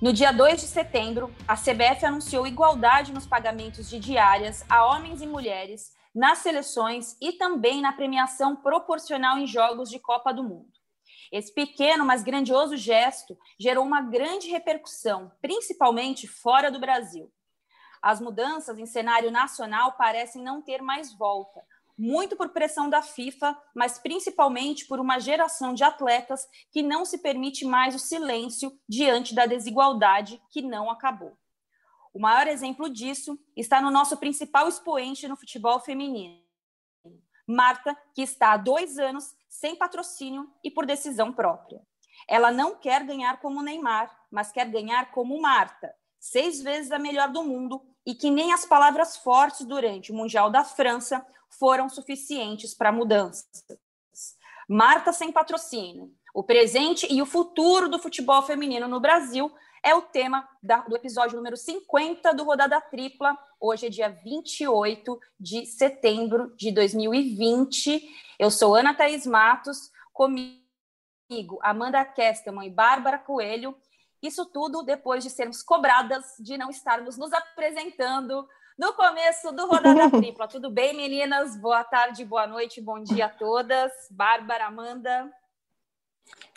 No dia 2 de setembro, a CBF anunciou igualdade nos pagamentos de diárias a homens e mulheres nas seleções e também na premiação proporcional em jogos de Copa do Mundo. Esse pequeno, mas grandioso gesto gerou uma grande repercussão, principalmente fora do Brasil. As mudanças em cenário nacional parecem não ter mais volta, muito por pressão da FIFA, mas principalmente por uma geração de atletas que não se permite mais o silêncio diante da desigualdade que não acabou. O maior exemplo disso está no nosso principal expoente no futebol feminino, Marta, que está há dois anos sem patrocínio e por decisão própria. Ela não quer ganhar como Neymar, mas quer ganhar como Marta, seis vezes a melhor do mundo e que nem as palavras fortes durante o Mundial da França foram suficientes para mudanças. Marta sem patrocínio, o presente e o futuro do futebol feminino no Brasil é o tema da, do episódio número 50 do Rodada Tripla. Hoje é dia 28 de setembro de 2020. Eu sou Ana Thaís Matos, comigo Amanda Kestelman e Bárbara Coelho. Isso tudo depois de sermos cobradas de não estarmos nos apresentando no começo do Rodada Tripla. Tudo bem, meninas? Boa tarde, boa noite, bom dia a todas. Bárbara, Amanda.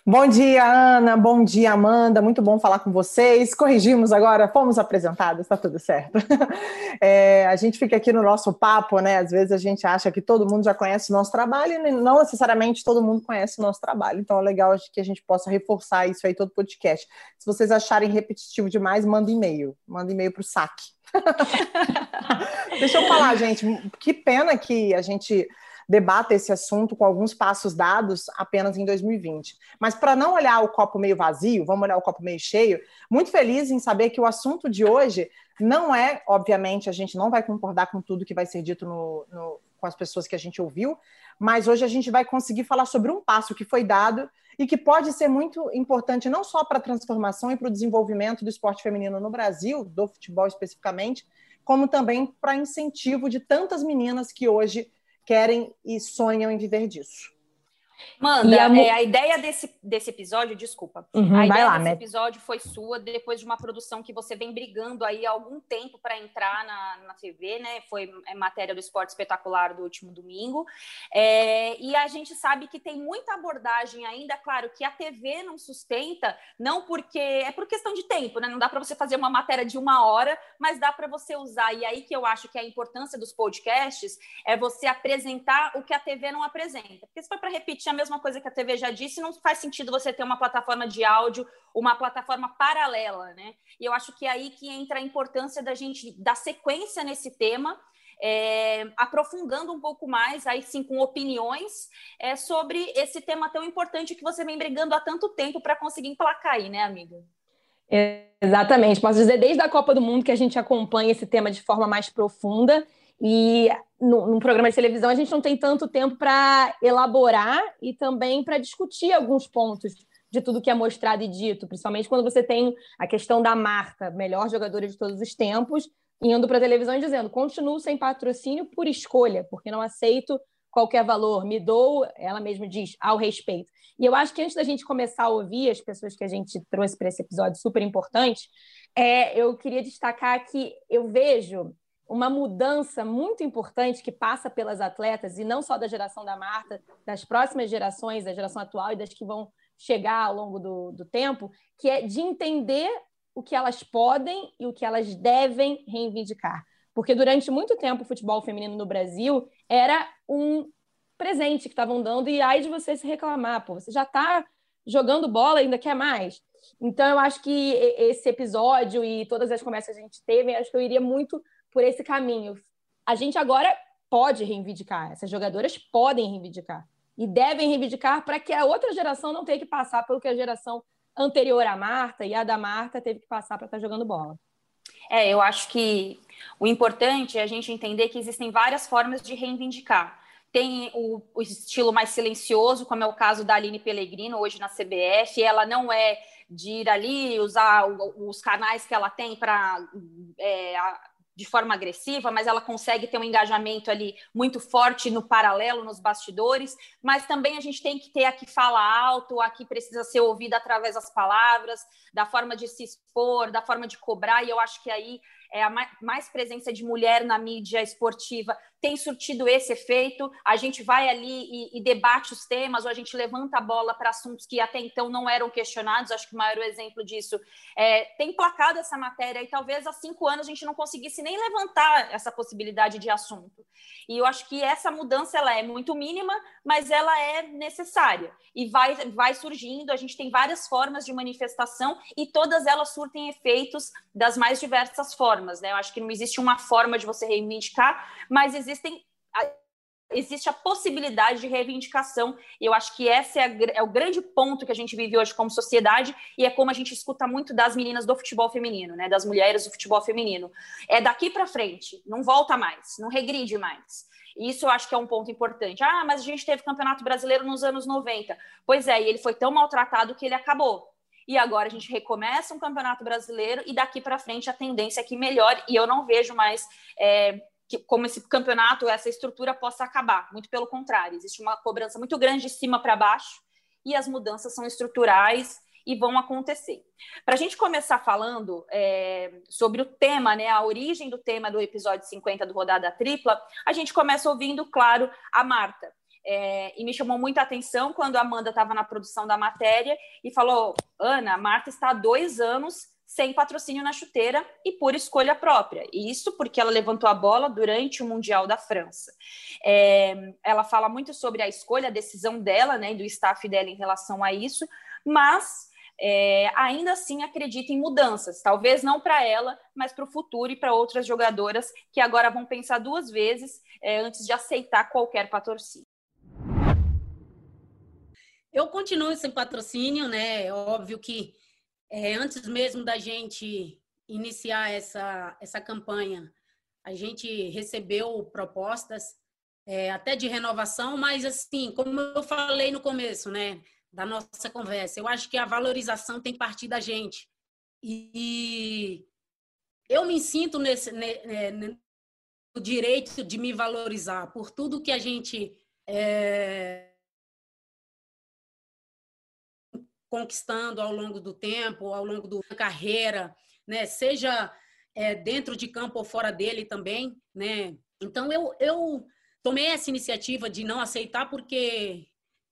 Bom dia, Ana. Bom dia, Amanda. Muito bom falar com vocês. Corrigimos agora, fomos apresentadas, está tudo certo. É, a gente fica aqui no nosso papo, né? Às vezes a gente acha que todo mundo já conhece o nosso trabalho e não necessariamente todo mundo conhece o nosso trabalho. Então é legal que a gente possa reforçar isso aí todo podcast. Se vocês acharem repetitivo demais, manda e-mail. Manda e-mail para o saque. Deixa eu falar, gente. Que pena que a gente debata esse assunto com alguns passos dados apenas em 2020. Mas para não olhar o copo meio vazio, vamos olhar o copo meio cheio, muito feliz em saber que o assunto de hoje não é, obviamente, a gente não vai concordar com tudo que vai ser dito no, no, com as pessoas que a gente ouviu, mas hoje a gente vai conseguir falar sobre um passo que foi dado e que pode ser muito importante não só para a transformação e para o desenvolvimento do esporte feminino no Brasil, do futebol especificamente, como também para incentivo de tantas meninas que hoje querem e sonham em viver disso. Manda, a, é, a ideia desse, desse episódio, desculpa, uhum, a ideia lá, desse né? episódio foi sua depois de uma produção que você vem brigando aí há algum tempo para entrar na, na TV, né? Foi é, matéria do Esporte Espetacular do último domingo. É, e a gente sabe que tem muita abordagem ainda, claro, que a TV não sustenta, não porque é por questão de tempo, né? Não dá para você fazer uma matéria de uma hora, mas dá para você usar. E aí que eu acho que a importância dos podcasts é você apresentar o que a TV não apresenta. Porque se for para repetir a mesma coisa que a TV já disse, não faz sentido você ter uma plataforma de áudio, uma plataforma paralela, né? E eu acho que é aí que entra a importância da gente dar sequência nesse tema. É, aprofundando um pouco mais, aí sim com opiniões é, sobre esse tema tão importante que você vem brigando há tanto tempo para conseguir emplacar aí, né, amiga? Exatamente. Posso dizer desde a Copa do Mundo que a gente acompanha esse tema de forma mais profunda e num programa de televisão a gente não tem tanto tempo para elaborar e também para discutir alguns pontos de tudo que é mostrado e dito, principalmente quando você tem a questão da Marta, melhor jogadora de todos os tempos, indo para a televisão e dizendo: continuo sem patrocínio por escolha, porque não aceito qualquer valor, me dou, ela mesma diz, ao respeito. E eu acho que antes da gente começar a ouvir as pessoas que a gente trouxe para esse episódio super importante, é, eu queria destacar que eu vejo uma mudança muito importante que passa pelas atletas, e não só da geração da Marta, das próximas gerações, da geração atual e das que vão chegar ao longo do, do tempo, que é de entender o que elas podem e o que elas devem reivindicar. Porque durante muito tempo o futebol feminino no Brasil era um presente que estavam dando, e aí de você se reclamar, pô, você já está jogando bola ainda quer mais. Então, eu acho que esse episódio e todas as conversas que a gente teve, acho que eu iria muito por esse caminho. A gente agora pode reivindicar, essas jogadoras podem reivindicar e devem reivindicar para que a outra geração não tenha que passar pelo que a geração anterior à Marta e a da Marta teve que passar para estar jogando bola. É, eu acho que o importante é a gente entender que existem várias formas de reivindicar. Tem o, o estilo mais silencioso, como é o caso da Aline Pellegrino, hoje na CBF. Ela não é de ir ali usar os canais que ela tem para é, de forma agressiva, mas ela consegue ter um engajamento ali muito forte no paralelo, nos bastidores. Mas também a gente tem que ter a que fala alto, a que precisa ser ouvida através das palavras, da forma de se expor, da forma de cobrar. E eu acho que aí é, a mais presença de mulher na mídia esportiva tem surtido esse efeito. A gente vai ali e, e debate os temas, ou a gente levanta a bola para assuntos que até então não eram questionados. Acho que o maior exemplo disso é tem placado essa matéria e talvez há cinco anos a gente não conseguisse nem levantar essa possibilidade de assunto. E eu acho que essa mudança ela é muito mínima, mas ela é necessária e vai, vai surgindo. A gente tem várias formas de manifestação e todas elas surtem efeitos das mais diversas formas. Né? Eu acho que não existe uma forma de você reivindicar, mas existem existe a possibilidade de reivindicação, e eu acho que esse é, é, o grande ponto que a gente vive hoje como sociedade, e é como a gente escuta muito das meninas do futebol feminino, né, das mulheres do futebol feminino. É daqui para frente, não volta mais, não regride mais. Isso eu acho que é um ponto importante. Ah, mas a gente teve campeonato brasileiro nos anos 90. Pois é, e ele foi tão maltratado que ele acabou. E agora a gente recomeça um campeonato brasileiro e daqui para frente a tendência é que melhore. E eu não vejo mais é, que, como esse campeonato, essa estrutura possa acabar. Muito pelo contrário, existe uma cobrança muito grande de cima para baixo e as mudanças são estruturais e vão acontecer. Para a gente começar falando é, sobre o tema, né, a origem do tema do episódio 50 do Rodada Tripla, a gente começa ouvindo, claro, a Marta. É, e me chamou muita atenção quando a Amanda estava na produção da matéria e falou: Ana, a Marta está há dois anos sem patrocínio na chuteira e por escolha própria. E isso porque ela levantou a bola durante o Mundial da França. É, ela fala muito sobre a escolha, a decisão dela, né, do staff dela em relação a isso, mas é, ainda assim acredita em mudanças, talvez não para ela, mas para o futuro e para outras jogadoras que agora vão pensar duas vezes é, antes de aceitar qualquer patrocínio. Eu continuo sem patrocínio, né? É óbvio que é, antes mesmo da gente iniciar essa, essa campanha, a gente recebeu propostas é, até de renovação, mas assim, como eu falei no começo, né, da nossa conversa, eu acho que a valorização tem que partir da gente. E eu me sinto nesse né, no direito de me valorizar por tudo que a gente é, conquistando ao longo do tempo, ao longo da carreira, né? Seja é, dentro de campo ou fora dele também, né? Então eu, eu tomei essa iniciativa de não aceitar porque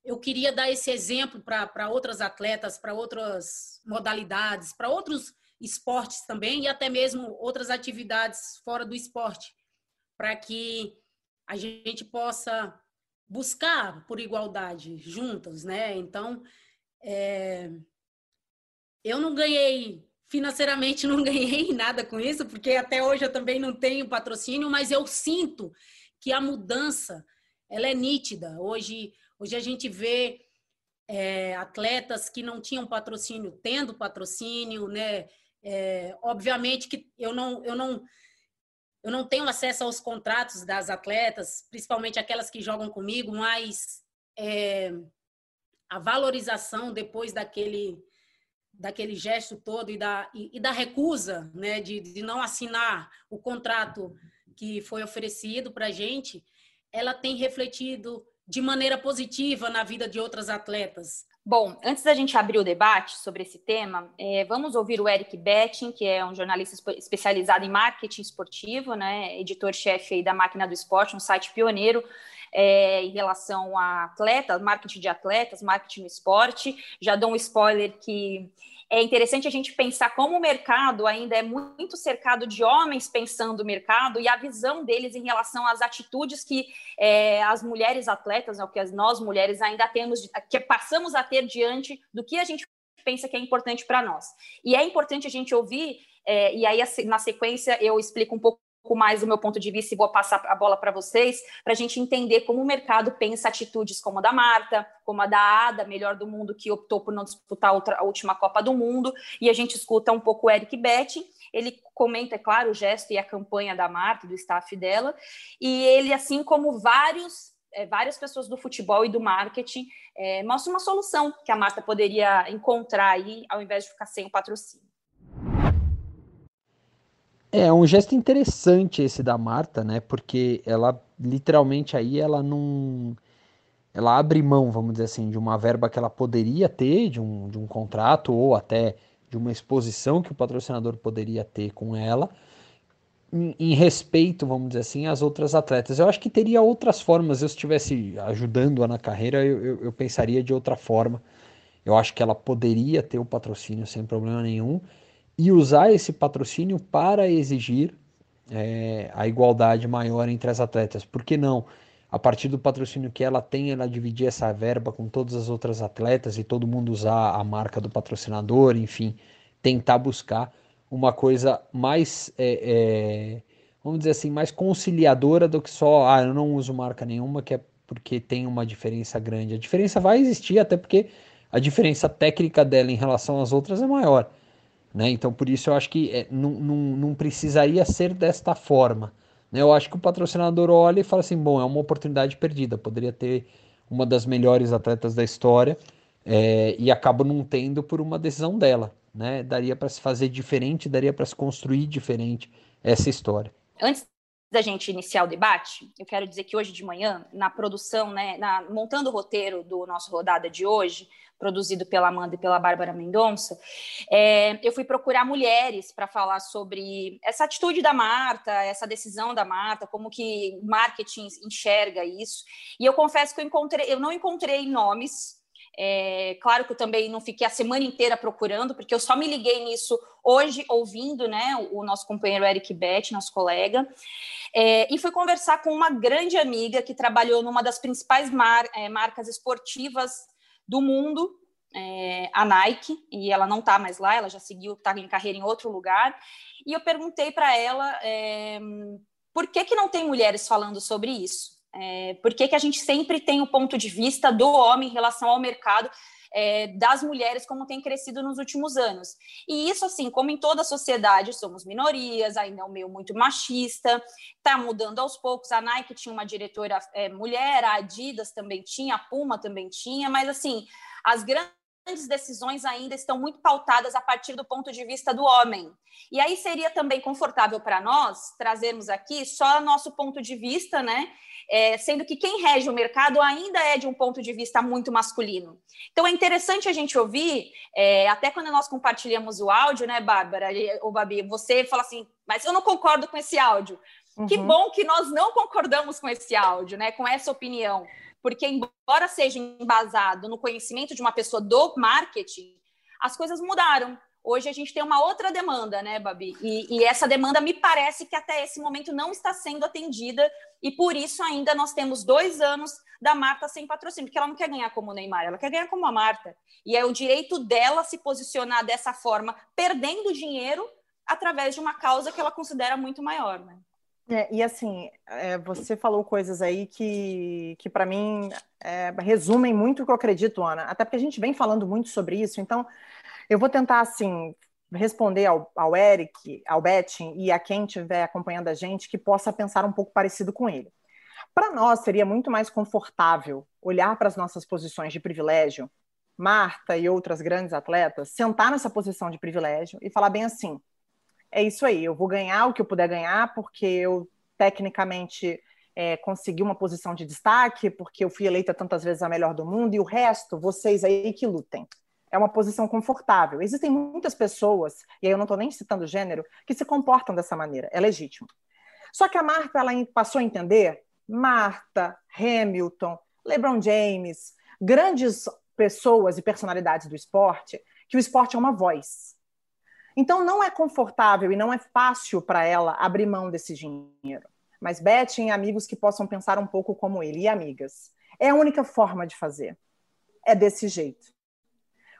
eu queria dar esse exemplo para outras atletas, para outras modalidades, para outros esportes também e até mesmo outras atividades fora do esporte, para que a gente possa buscar por igualdade juntas, né? Então, é... Eu não ganhei, financeiramente não ganhei nada com isso, porque até hoje eu também não tenho patrocínio, mas eu sinto que a mudança ela é nítida. Hoje, hoje a gente vê é, atletas que não tinham patrocínio tendo patrocínio, né? É, obviamente que eu não, eu não eu não tenho acesso aos contratos das atletas, principalmente aquelas que jogam comigo, mas é, a valorização depois daquele daquele gesto todo e da, e, e da recusa né, de, de não assinar o contrato que foi oferecido para a gente, ela tem refletido de maneira positiva na vida de outras atletas. Bom, antes da gente abrir o debate sobre esse tema, é, vamos ouvir o Eric Betting, que é um jornalista especializado em marketing esportivo, né, editor-chefe da Máquina do Esporte, um site pioneiro é, em relação a atletas, marketing de atletas, marketing no esporte. Já dou um spoiler que é interessante a gente pensar como o mercado ainda é muito cercado de homens pensando o mercado e a visão deles em relação às atitudes que é, as mulheres atletas, né, que nós mulheres ainda temos, que passamos a ter diante do que a gente pensa que é importante para nós. E é importante a gente ouvir, é, e aí na sequência eu explico um pouco pouco mais do meu ponto de vista e vou passar a bola para vocês, para a gente entender como o mercado pensa atitudes como a da Marta, como a da Ada, melhor do mundo, que optou por não disputar a última Copa do Mundo, e a gente escuta um pouco o Eric Betty, ele comenta, é claro, o gesto e a campanha da Marta, do staff dela, e ele, assim como vários é, várias pessoas do futebol e do marketing é, mostra uma solução que a Marta poderia encontrar aí, ao invés de ficar sem o patrocínio. É um gesto interessante esse da Marta, né? Porque ela literalmente aí ela não ela abre mão, vamos dizer assim, de uma verba que ela poderia ter, de um, de um contrato ou até de uma exposição que o patrocinador poderia ter com ela, em, em, respeito, vamos dizer assim, às outras atletas. Eu acho que teria outras formas. Eu, se estivesse ajudando-a na carreira, eu, eu, eu, pensaria de outra forma. Eu acho que ela poderia ter o patrocínio sem problema nenhum e usar esse patrocínio para exigir é, a igualdade maior entre as atletas. Por que não? A partir do patrocínio que ela tem, ela dividir essa verba com todas as outras atletas e todo mundo usar a marca do patrocinador, enfim, tentar buscar uma coisa mais, é, é, vamos dizer assim, mais conciliadora do que só, ah, eu não uso marca nenhuma, que é porque tem uma diferença grande. A diferença vai existir, até porque a diferença técnica dela em relação às outras é maior. Né? Então, por isso eu acho que é, não, não, não precisaria ser desta forma. Né? Eu acho que o patrocinador olha e fala assim: bom, é uma oportunidade perdida, poderia ter uma das melhores atletas da história é, e acaba não tendo por uma decisão dela né? Daria para se fazer diferente, daria para se construir diferente essa história. Antes da gente iniciar o debate, eu quero dizer que hoje de manhã, na produção, né, na, montando o roteiro do nosso rodada de hoje, produzido pela Amanda e pela Bárbara Mendonça, é, eu fui procurar mulheres para falar sobre essa atitude da Marta, essa decisão da Marta, como que marketing enxerga isso. E eu confesso que eu encontrei, eu não encontrei nomes é, claro que eu também não fiquei a semana inteira procurando, porque eu só me liguei nisso hoje, ouvindo né, o, nosso companheiro Eric Bett, nosso colega, é, e fui conversar com uma grande amiga que trabalhou numa das principais mar, é, marcas esportivas do mundo, é, a Nike, e ela não está mais lá, ela já seguiu, está em carreira em outro lugar, e eu perguntei para ela é, por que, que não tem mulheres falando sobre isso. É, por que, que a gente sempre tem o ponto de vista do homem em relação ao mercado é, das mulheres, como tem crescido nos últimos anos? E isso, assim, como em toda a sociedade, somos minorias, ainda é um meio muito machista, está mudando aos poucos. A Nike tinha uma diretora é, mulher, a Adidas também tinha, a Puma também tinha, mas, assim, as grandes grandes decisões ainda estão muito pautadas a partir do ponto de vista do homem. E aí seria também confortável para nós trazermos aqui só nosso ponto de vista, né? É, sendo que quem rege o mercado ainda é de um ponto de vista muito masculino. Então é interessante a gente ouvir, é, até quando nós compartilhamos o áudio, né, Bárbara, ou Babi, você fala assim, mas eu não concordo com esse áudio. Uhum. Que bom que nós não concordamos com esse áudio, né, com essa opinião porque embora seja embasado no conhecimento de uma pessoa do marketing, as coisas mudaram. Hoje a gente tem uma outra demanda, né, Babi? E, e, essa demanda me parece que até esse momento não está sendo atendida, e por isso ainda nós temos dois anos da Marta sem patrocínio, porque ela não quer ganhar como o Neymar, ela quer ganhar como a Marta. E é o direito dela se posicionar dessa forma, perdendo dinheiro através de uma causa que ela considera muito maior, né? É, e assim, é, você falou coisas aí que, que para mim, é, resumem muito o que eu acredito, Ana. Até porque a gente vem falando muito sobre isso, então eu vou tentar, assim, responder ao, ao Eric, ao Betting e a quem estiver acompanhando a gente que possa pensar um pouco parecido com ele. Para nós, seria muito mais confortável olhar para as nossas posições de privilégio, Marta e outras grandes atletas, sentar nessa posição de privilégio e falar bem assim: é isso aí, eu vou ganhar o que eu puder ganhar, porque eu tecnicamente é, consegui uma posição de destaque, porque eu fui eleita tantas vezes a melhor do mundo, e o resto, vocês aí que lutem. É uma posição confortável. Existem muitas pessoas, e aí eu não estou nem citando gênero, que se comportam dessa maneira, é legítimo. Só que a Marta ela passou a entender, Marta, Hamilton, LeBron James, grandes pessoas e personalidades do esporte, que o esporte é uma voz então, não é confortável e não é fácil para ela abrir mão desse dinheiro. Mas Beth tem amigos que possam pensar um pouco como ele, e amigas. É a única forma de fazer. É desse jeito.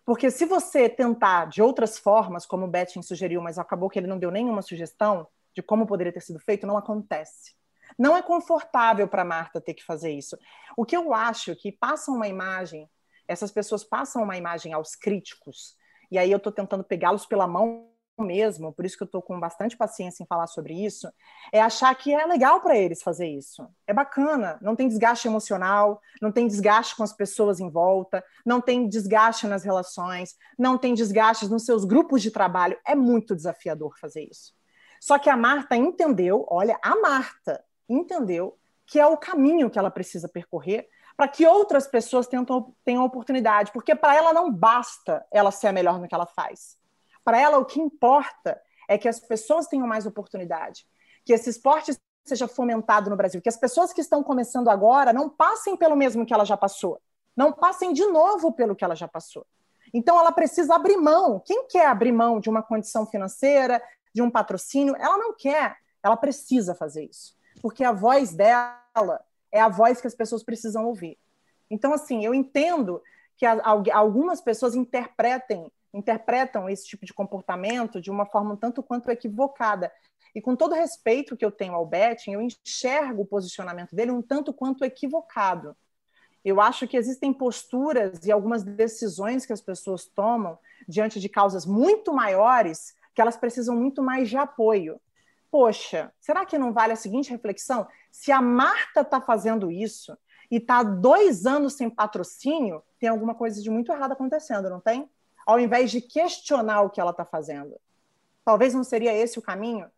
Porque se você tentar de outras formas, como o Betting sugeriu, mas acabou que ele não deu nenhuma sugestão de como poderia ter sido feito, não acontece. Não é confortável para Marta ter que fazer isso. O que eu acho que passa uma imagem, essas pessoas passam uma imagem aos críticos e aí eu estou tentando pegá-los pela mão mesmo, por isso que eu estou com bastante paciência em falar sobre isso, é achar que é legal para eles fazer isso. É bacana, não tem desgaste emocional, não tem desgaste com as pessoas em volta, não tem desgaste nas relações, não tem desgastes nos seus grupos de trabalho. É muito desafiador fazer isso. Só que a Marta entendeu, olha, a Marta entendeu que é o caminho que ela precisa percorrer para que outras pessoas tenham, tenham oportunidade, porque para ela não basta ela ser a melhor no que ela faz. Para ela, o que importa é que as pessoas tenham mais oportunidade, que esse esporte seja fomentado no Brasil, que as pessoas que estão começando agora não passem pelo mesmo que ela já passou, não passem de novo pelo que ela já passou. Então, ela precisa abrir mão. Quem quer abrir mão de uma condição financeira, de um patrocínio? Ela não quer, ela precisa fazer isso, porque a voz dela é a voz que as pessoas precisam ouvir. Então, assim, eu entendo que algumas pessoas interpretem interpretam esse tipo de comportamento de uma forma um tanto quanto equivocada. E com todo respeito que eu tenho ao Betting, eu enxergo o posicionamento dele um tanto quanto equivocado. Eu acho que existem posturas e algumas decisões que as pessoas tomam diante de causas muito maiores que elas precisam muito mais de apoio. Poxa, será que não vale a seguinte reflexão? Se a Marta está fazendo isso e está dois anos sem patrocínio, tem alguma coisa de muito errado acontecendo, não tem? Ao invés de questionar o que ela está fazendo. Talvez não seria esse o caminho?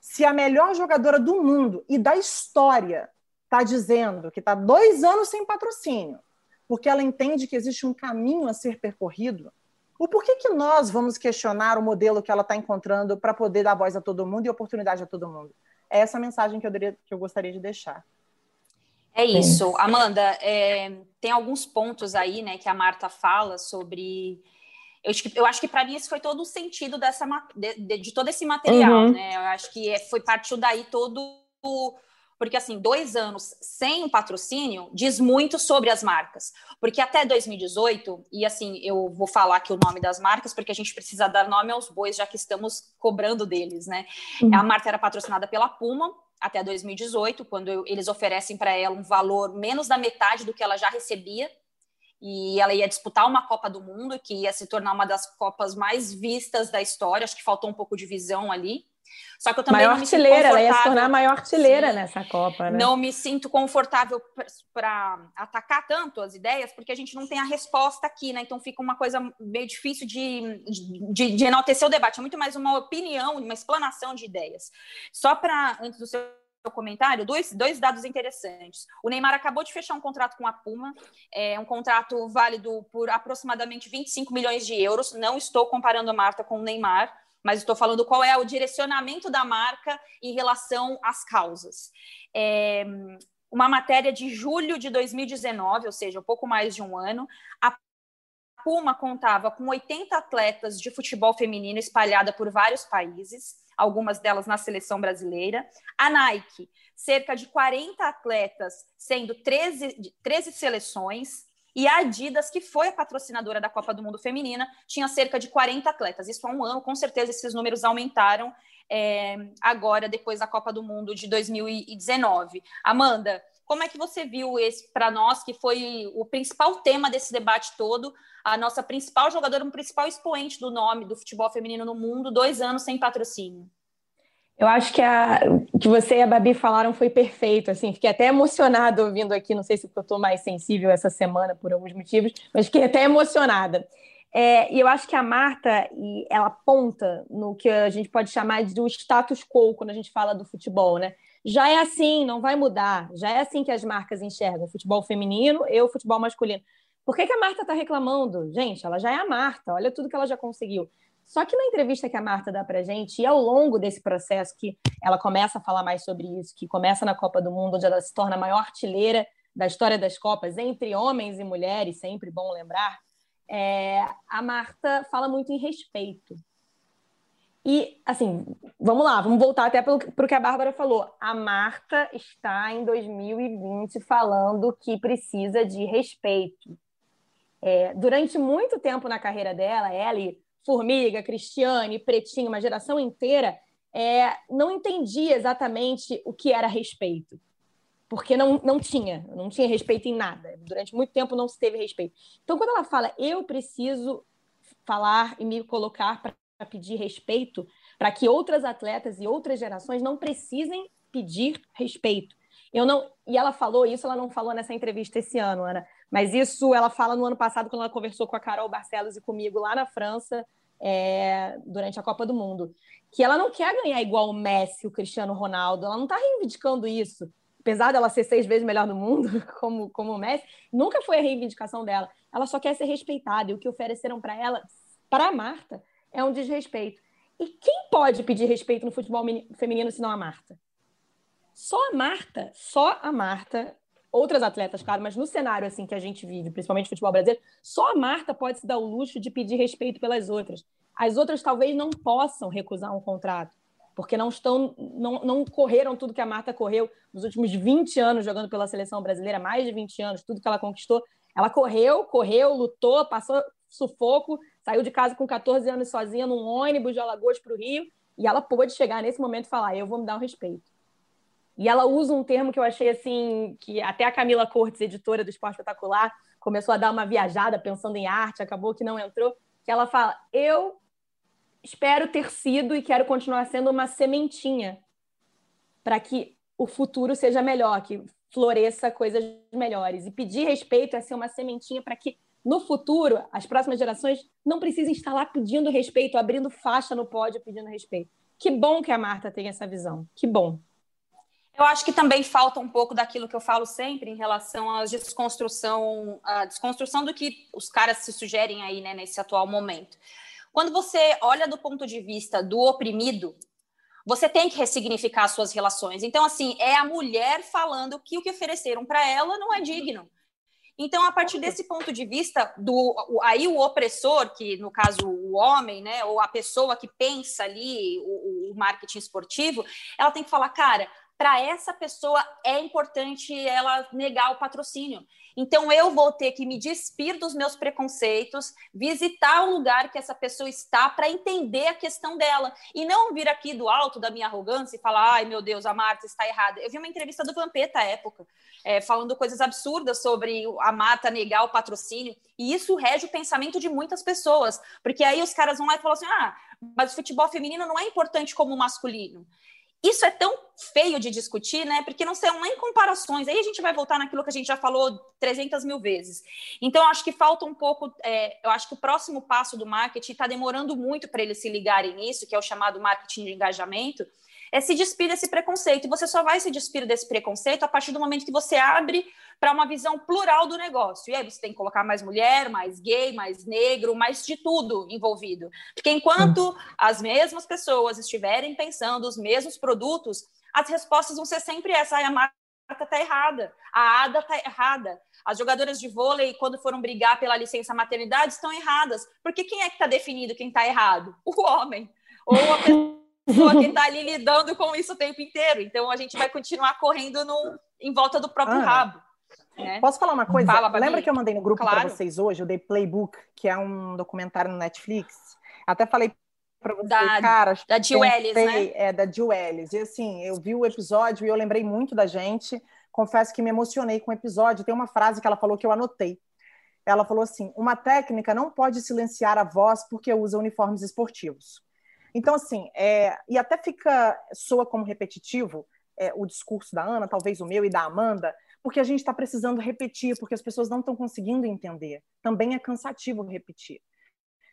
Se a melhor jogadora do mundo e da história está dizendo que está dois anos sem patrocínio, porque ela entende que existe um caminho a ser percorrido, o porquê que nós vamos questionar o modelo que ela está encontrando para poder dar voz a todo mundo e oportunidade a todo mundo? É essa mensagem que eu, diria, que eu gostaria de deixar. É isso. Amanda, é, tem alguns pontos aí né, que a Marta fala sobre. Eu acho que, eu acho que para mim esse foi todo o sentido dessa, de, de, de todo esse material. Uhum. Né? Eu acho que é, foi partiu daí todo porque assim, dois anos sem patrocínio diz muito sobre as marcas. Porque até 2018, e assim, eu vou falar aqui o nome das marcas, porque a gente precisa dar nome aos bois, já que estamos cobrando deles, né? Uhum. A marca era patrocinada pela Puma até 2018, quando eles oferecem para ela um valor menos da metade do que ela já recebia. E ela ia disputar uma Copa do Mundo, que ia se tornar uma das Copas mais vistas da história. Acho que faltou um pouco de visão ali. Só que eu também maior não me artilheira, ela ia se tornar a maior artilheira Sim. nessa Copa, né? Não me sinto confortável para atacar tanto as ideias, porque a gente não tem a resposta aqui, né? Então fica uma coisa meio difícil de, de, de enaltecer o debate. É muito mais uma opinião, uma explanação de ideias. Só para, antes do seu comentário, dois, dois dados interessantes. O Neymar acabou de fechar um contrato com a Puma, é um contrato válido por aproximadamente 25 milhões de euros. Não estou comparando a Marta com o Neymar, mas estou falando qual é o direcionamento da marca em relação às causas. É, uma matéria de julho de 2019, ou seja, um pouco mais de um ano, a Puma contava com 80 atletas de futebol feminino espalhada por vários países, algumas delas na seleção brasileira. A Nike, cerca de 40 atletas, sendo 13, 13 seleções. E a Adidas, que foi a patrocinadora da Copa do Mundo Feminina, tinha cerca de 40 atletas. Isso há um ano, com certeza esses números aumentaram é, agora, depois da Copa do Mundo de 2019. Amanda, como é que você viu esse para nós, que foi o principal tema desse debate todo, a nossa principal jogadora, um principal expoente do nome do futebol feminino no mundo, dois anos sem patrocínio? Eu acho que a, que você e a Babi falaram foi perfeito. Assim, fiquei até emocionada ouvindo aqui. Não sei se eu estou mais sensível essa semana por alguns motivos, mas fiquei até emocionada. É, e eu acho que a Marta, ela aponta no que a gente pode chamar de do status quo quando a gente fala do futebol, né? Já é assim, não vai mudar. Já é assim que as marcas enxergam futebol feminino e o futebol masculino. Por que, que a Marta está reclamando? Gente, ela já é a Marta, olha tudo que ela já conseguiu. Só que na entrevista que a Marta dá para gente, e ao longo desse processo que ela começa a falar mais sobre isso, que começa na Copa do Mundo, onde ela se torna a maior artilheira da história das Copas, entre homens e mulheres, sempre bom lembrar, é, a Marta fala muito em respeito. E, assim, vamos lá, vamos voltar até para o que a Bárbara falou. A Marta está em 2020 falando que precisa de respeito. É, durante muito tempo na carreira dela, ela Formiga, Cristiane, Pretinho, uma geração inteira, é, não entendia exatamente o que era respeito. Porque não, não tinha, não tinha respeito em nada. Durante muito tempo não se teve respeito. Então, quando ela fala, eu preciso falar e me colocar para pedir respeito, para que outras atletas e outras gerações não precisem pedir respeito. Eu não, e ela falou isso, ela não falou nessa entrevista esse ano, Ana, mas isso ela fala no ano passado quando ela conversou com a Carol Barcelos e comigo lá na França, é, durante a Copa do Mundo, que ela não quer ganhar igual o Messi, o Cristiano Ronaldo, ela não está reivindicando isso. Apesar dela ser seis vezes melhor do mundo, como, como o Messi, nunca foi a reivindicação dela. Ela só quer ser respeitada. E o que ofereceram para ela, para a Marta, é um desrespeito. E quem pode pedir respeito no futebol feminino se não a Marta? Só a Marta, só a Marta, outras atletas, claro, mas no cenário assim que a gente vive, principalmente futebol brasileiro, só a Marta pode se dar o luxo de pedir respeito pelas outras. As outras talvez não possam recusar um contrato, porque não estão, não, não correram tudo que a Marta correu nos últimos 20 anos jogando pela seleção brasileira, mais de 20 anos, tudo que ela conquistou. Ela correu, correu, lutou, passou sufoco, saiu de casa com 14 anos sozinha num ônibus de Alagoas para o Rio, e ela pôde chegar nesse momento e falar: Eu vou me dar um respeito. E ela usa um termo que eu achei assim, que até a Camila Cortes, editora do Esporte Espetacular, começou a dar uma viajada pensando em arte, acabou que não entrou, que ela fala: "Eu espero ter sido e quero continuar sendo uma sementinha para que o futuro seja melhor, que floresça coisas melhores. E pedir respeito é ser uma sementinha para que no futuro as próximas gerações não precisem estar lá pedindo respeito, abrindo faixa no pódio pedindo respeito. Que bom que a Marta tem essa visão. Que bom. Eu acho que também falta um pouco daquilo que eu falo sempre em relação à desconstrução, à desconstrução do que os caras se sugerem aí, né, nesse atual momento. Quando você olha do ponto de vista do oprimido, você tem que ressignificar suas relações. Então, assim, é a mulher falando que o que ofereceram para ela não é digno. Então, a partir desse ponto de vista, do aí o opressor, que no caso o homem, né, ou a pessoa que pensa ali o, o marketing esportivo, ela tem que falar, cara, para essa pessoa é importante ela negar o patrocínio. Então eu vou ter que me despir dos meus preconceitos, visitar o lugar que essa pessoa está para entender a questão dela e não vir aqui do alto da minha arrogância e falar: "Ai, meu Deus, a Marta está errada". Eu vi uma entrevista do Vampeta à época, é, falando coisas absurdas sobre a Marta negar o patrocínio, e isso rege o pensamento de muitas pessoas, porque aí os caras vão lá e falam assim: "Ah, mas o futebol feminino não é importante como o masculino". Isso é tão feio de discutir, né? Porque não são nem comparações. Aí a gente vai voltar naquilo que a gente já falou 300 mil vezes. Então, acho que falta um pouco. É, eu acho que o próximo passo do marketing está demorando muito para eles se ligarem nisso, que é o chamado marketing de engajamento é se despir desse preconceito. E você só vai se despir desse preconceito a partir do momento que você abre para uma visão plural do negócio. E aí você tem que colocar mais mulher, mais gay, mais negro, mais de tudo envolvido. Porque enquanto as mesmas pessoas estiverem pensando os mesmos produtos, as respostas vão ser sempre essa. a marca está errada, a ADA está errada. As jogadoras de vôlei, quando foram brigar pela licença maternidade, estão erradas. Porque quem é que está definindo quem está errado? O homem. Ou a pessoa pessoa que está ali lidando com isso o tempo inteiro. Então a gente vai continuar correndo no, em volta do próprio ah, rabo. Né? Posso falar uma coisa? Fala, Lembra que eu mandei no grupo claro. para vocês hoje o The Playbook, que é um documentário no Netflix? Até falei para vocês, da, cara, da Jill Ellis, né? É, da Jill Ellis. E assim, eu vi o episódio e eu lembrei muito da gente. Confesso que me emocionei com o episódio. Tem uma frase que ela falou que eu anotei. Ela falou assim: uma técnica não pode silenciar a voz porque usa uniformes esportivos. Então, assim, é, e até fica, soa como repetitivo é, o discurso da Ana, talvez o meu e da Amanda, porque a gente está precisando repetir, porque as pessoas não estão conseguindo entender. Também é cansativo repetir.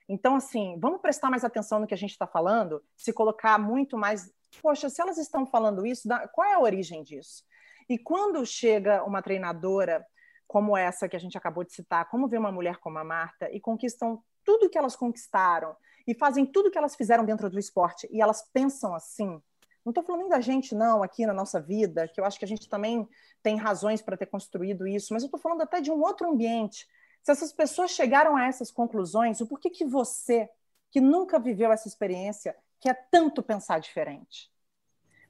Então, assim, vamos prestar mais atenção no que a gente está falando, se colocar muito mais. Poxa, se elas estão falando isso, qual é a origem disso? E quando chega uma treinadora como essa que a gente acabou de citar, como vê uma mulher como a Marta e conquistam tudo que elas conquistaram, e fazem tudo o que elas fizeram dentro do esporte e elas pensam assim. Não estou falando nem da gente, não, aqui na nossa vida, que eu acho que a gente também tem razões para ter construído isso, mas eu estou falando até de um outro ambiente. Se essas pessoas chegaram a essas conclusões, o porquê que você, que nunca viveu essa experiência, quer tanto pensar diferente?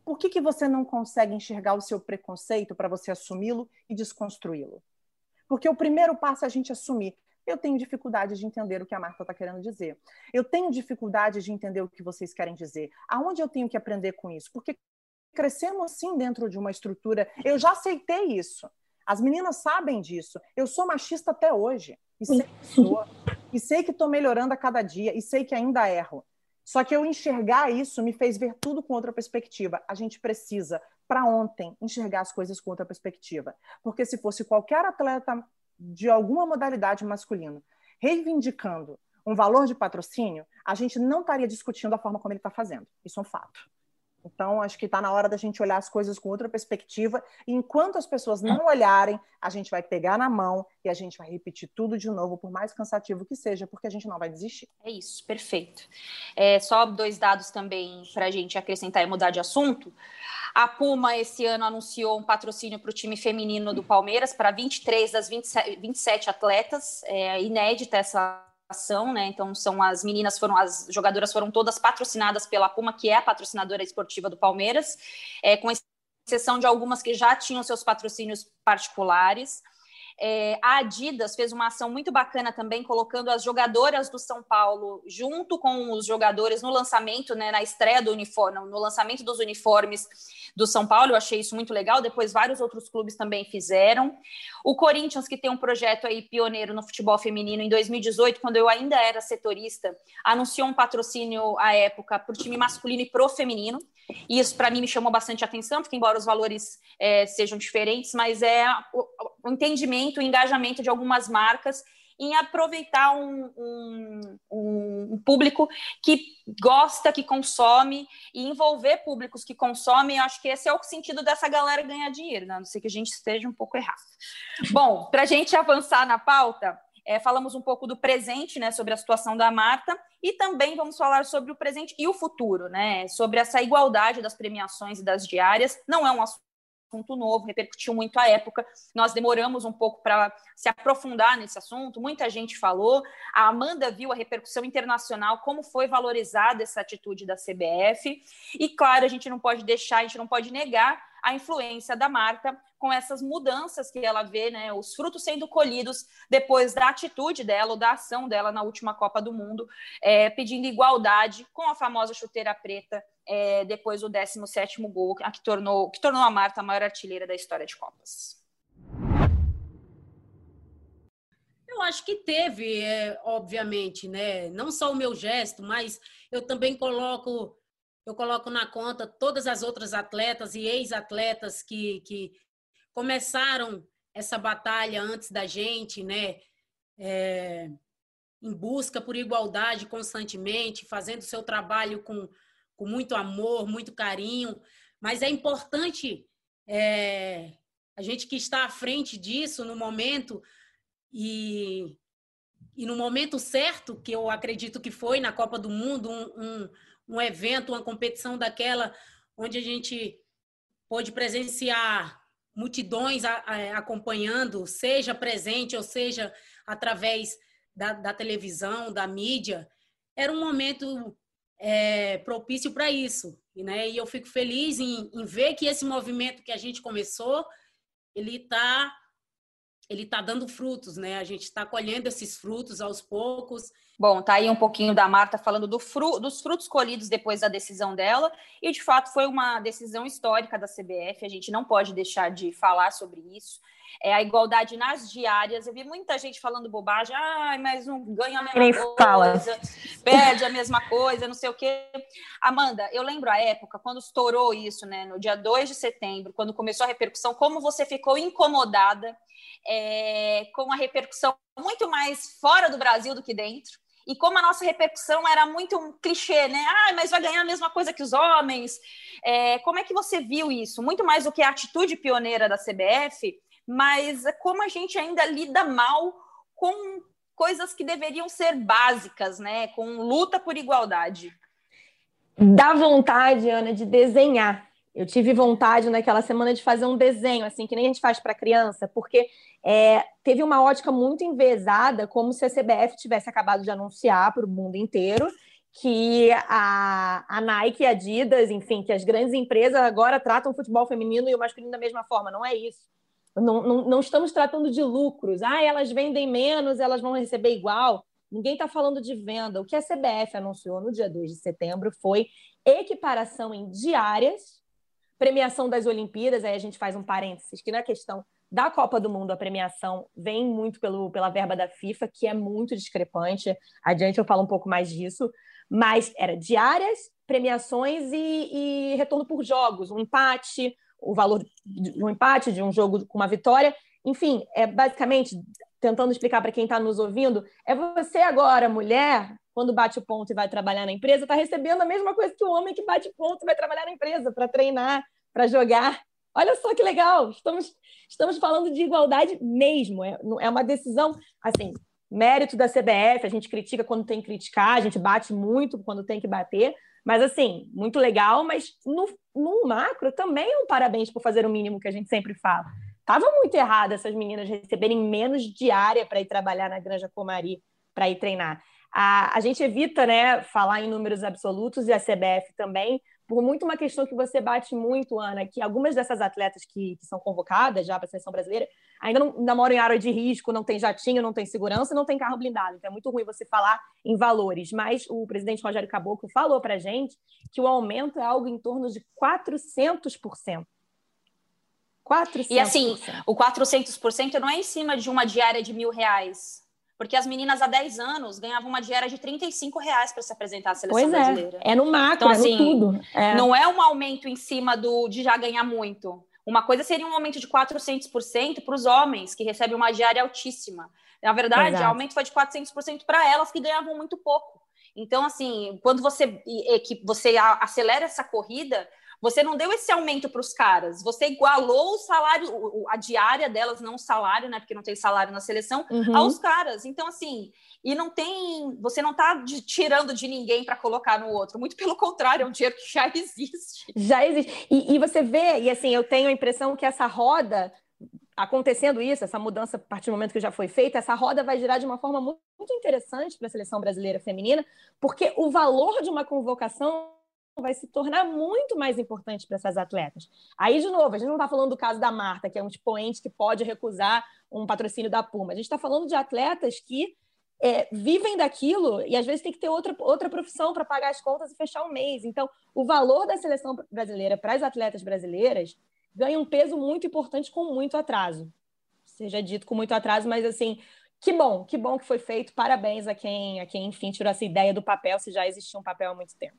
Por que, que você não consegue enxergar o seu preconceito para você assumi-lo e desconstruí-lo? Porque o primeiro passo é a gente assumir eu tenho dificuldade de entender o que a Marta está querendo dizer. Eu tenho dificuldade de entender o que vocês querem dizer. Aonde eu tenho que aprender com isso? Porque crescemos sim dentro de uma estrutura. Eu já aceitei isso. As meninas sabem disso. Eu sou machista até hoje. E sei que sou. E sei que estou melhorando a cada dia. E sei que ainda erro. Só que eu enxergar isso me fez ver tudo com outra perspectiva. A gente precisa, para ontem, enxergar as coisas com outra perspectiva. Porque se fosse qualquer atleta de alguma modalidade masculina, reivindicando um valor de patrocínio, a gente não estaria discutindo a forma como ele está fazendo. Isso é um fato. Então, acho que está na hora da gente olhar as coisas com outra perspectiva. E enquanto as pessoas não olharem, a gente vai pegar na mão e a gente vai repetir tudo de novo, por mais cansativo que seja, porque a gente não vai desistir. É isso, perfeito. É, só dois dados também para a gente acrescentar e mudar de assunto. A Puma, esse ano, anunciou um patrocínio para o time feminino do Palmeiras, para 23 das 27, 27 atletas. É inédita essa ação, né? Então são as meninas foram as jogadoras foram todas patrocinadas pela Puma, que é a patrocinadora esportiva do Palmeiras, é, com exceção de algumas que já tinham seus patrocínios particulares. É, a Adidas fez uma ação muito bacana também, colocando as jogadoras do São Paulo junto com os jogadores no lançamento, né, na estreia do uniforme, no lançamento dos uniformes do São Paulo. Eu achei isso muito legal. Depois, vários outros clubes também fizeram. O Corinthians, que tem um projeto aí pioneiro no futebol feminino, em 2018, quando eu ainda era setorista, anunciou um patrocínio à época para o time masculino e pro feminino. E isso, para mim, me chamou bastante atenção, porque, embora os valores é, sejam diferentes, mas é o, o entendimento, o engajamento de algumas marcas em aproveitar um, um, um, público que gosta, que consome, e envolver públicos que consomem, eu acho que esse é o sentido dessa galera ganhar dinheiro, né? a não ser que a gente esteja um pouco errado. Bom, para a gente avançar na pauta, é, falamos um pouco do presente, né, sobre a situação da Marta, e também vamos falar sobre o presente e o futuro, né, sobre essa igualdade das premiações e das diárias. Não é um assunto novo, repercutiu muito à época. Nós demoramos um pouco para se aprofundar nesse assunto, muita gente falou. A Amanda viu a repercussão internacional, como foi valorizada essa atitude da CBF. E, claro, a gente não pode deixar, a gente não pode negar a influência da marca com essas mudanças que ela vê, né, os frutos sendo colhidos depois da atitude dela ou da ação dela na última Copa do Mundo, é, pedindo igualdade com a famosa chuteira preta é, depois do 17º gol, a que tornou, que tornou a Marta a maior artilheira da história de Copas. Eu acho que teve, é, obviamente, né? Não só o meu gesto, mas eu também coloco eu coloco na conta todas as outras atletas e ex-atletas que, que começaram essa batalha antes da gente, né? É, em busca por igualdade constantemente, fazendo seu trabalho com, com muito amor, muito carinho. Mas é importante é, a gente que está à frente disso no momento e, e no momento certo, que eu acredito que foi na Copa do Mundo, um, um um evento, uma competição daquela onde a gente pôde presenciar multidões acompanhando, seja presente ou seja através da, da televisão, da mídia, era um momento é, propício para isso. Né? E eu fico feliz em, em, ver que esse movimento que a gente começou, ele está ele tá dando frutos, né? A gente está colhendo esses frutos aos poucos Bom, tá aí um pouquinho da Marta falando do fru dos frutos colhidos depois da decisão dela, e de fato foi uma decisão histórica da CBF, a gente não pode deixar de falar sobre isso. É a igualdade nas diárias. Eu vi muita gente falando bobagem, ah, mas não ganha a mesma coisa, perde a mesma coisa, não sei o quê. Amanda, eu lembro a época, quando estourou isso, né, no dia 2 de setembro, quando começou a repercussão, como você ficou incomodada é, com a repercussão muito mais fora do Brasil do que dentro e como a nossa repercussão era muito um clichê, né? Ah, mas vai ganhar a mesma coisa que os homens. É, como é que você viu isso? Muito mais do que a atitude pioneira da CBF, mas como a gente ainda lida mal com coisas que deveriam ser básicas, né? Com luta por igualdade. Dá vontade, Ana, de desenhar. Eu tive vontade naquela semana de fazer um desenho, assim, que nem a gente faz para criança, porque é, teve uma ótica muito envezada, como se a CBF tivesse acabado de anunciar para o mundo inteiro que a, a Nike, a Adidas, enfim, que as grandes empresas agora tratam o futebol feminino e o masculino da mesma forma. Não é isso. Não, não, não estamos tratando de lucros. Ah, elas vendem menos, elas vão receber igual. Ninguém está falando de venda. O que a CBF anunciou no dia 2 de setembro foi equiparação em diárias, premiação das Olimpíadas, aí a gente faz um parênteses, que na questão da Copa do Mundo, a premiação vem muito pelo, pela verba da FIFA, que é muito discrepante. Adiante eu falo um pouco mais disso. Mas era diárias, premiações e, e retorno por jogos, um empate, o valor de um empate, de um jogo com uma vitória. Enfim, é basicamente tentando explicar para quem está nos ouvindo, é você agora, mulher, quando bate o ponto e vai trabalhar na empresa, está recebendo a mesma coisa que o homem que bate ponto e vai trabalhar na empresa, para treinar, para jogar. Olha só que legal, estamos, estamos falando de igualdade mesmo. É, é uma decisão, assim, mérito da CBF, a gente critica quando tem que criticar, a gente bate muito quando tem que bater, mas assim, muito legal, mas no, no macro também é um parabéns por fazer o mínimo que a gente sempre fala. Tava muito errado essas meninas receberem menos diária para ir trabalhar na Granja Comari, para ir treinar. A, a gente evita né, falar em números absolutos e a CBF também, por muito uma questão que você bate muito, Ana, que algumas dessas atletas que, que são convocadas já para a seleção brasileira ainda não ainda moram em área de risco, não tem jatinho, não tem segurança, não tem carro blindado. Então é muito ruim você falar em valores. Mas o presidente Rogério Caboclo falou para a gente que o aumento é algo em torno de 400%. 400%. E assim, o 400% não é em cima de uma diária de mil reais. Porque as meninas há 10 anos ganhavam uma diária de 35 reais para se apresentar à seleção pois é. brasileira. É no macro, então, assim, é no assim, tudo. É. Não é um aumento em cima do de já ganhar muito. Uma coisa seria um aumento de 400% para os homens, que recebem uma diária altíssima. Na verdade, o aumento foi de 400% para elas, que ganhavam muito pouco. Então, assim, quando você, que você acelera essa corrida, você não deu esse aumento para os caras, você igualou o salário, a diária delas, não o salário, né? Porque não tem salário na seleção, uhum. aos caras. Então, assim, e não tem. Você não está tirando de ninguém para colocar no outro. Muito pelo contrário, é um dinheiro que já existe. Já existe. E, e você vê, e assim, eu tenho a impressão que essa roda acontecendo isso, essa mudança a partir do momento que já foi feita, essa roda vai girar de uma forma muito interessante para a seleção brasileira feminina, porque o valor de uma convocação vai se tornar muito mais importante para essas atletas. Aí, de novo, a gente não está falando do caso da Marta, que é um expoente que pode recusar um patrocínio da Puma. A gente está falando de atletas que é, vivem daquilo e às vezes tem que ter outra, outra profissão para pagar as contas e fechar o um mês. Então, o valor da seleção brasileira para as atletas brasileiras ganha um peso muito importante com muito atraso. Seja dito com muito atraso, mas assim, que bom, que bom que foi feito. Parabéns a quem, a quem enfim, tirou essa ideia do papel, se já existia um papel há muito tempo.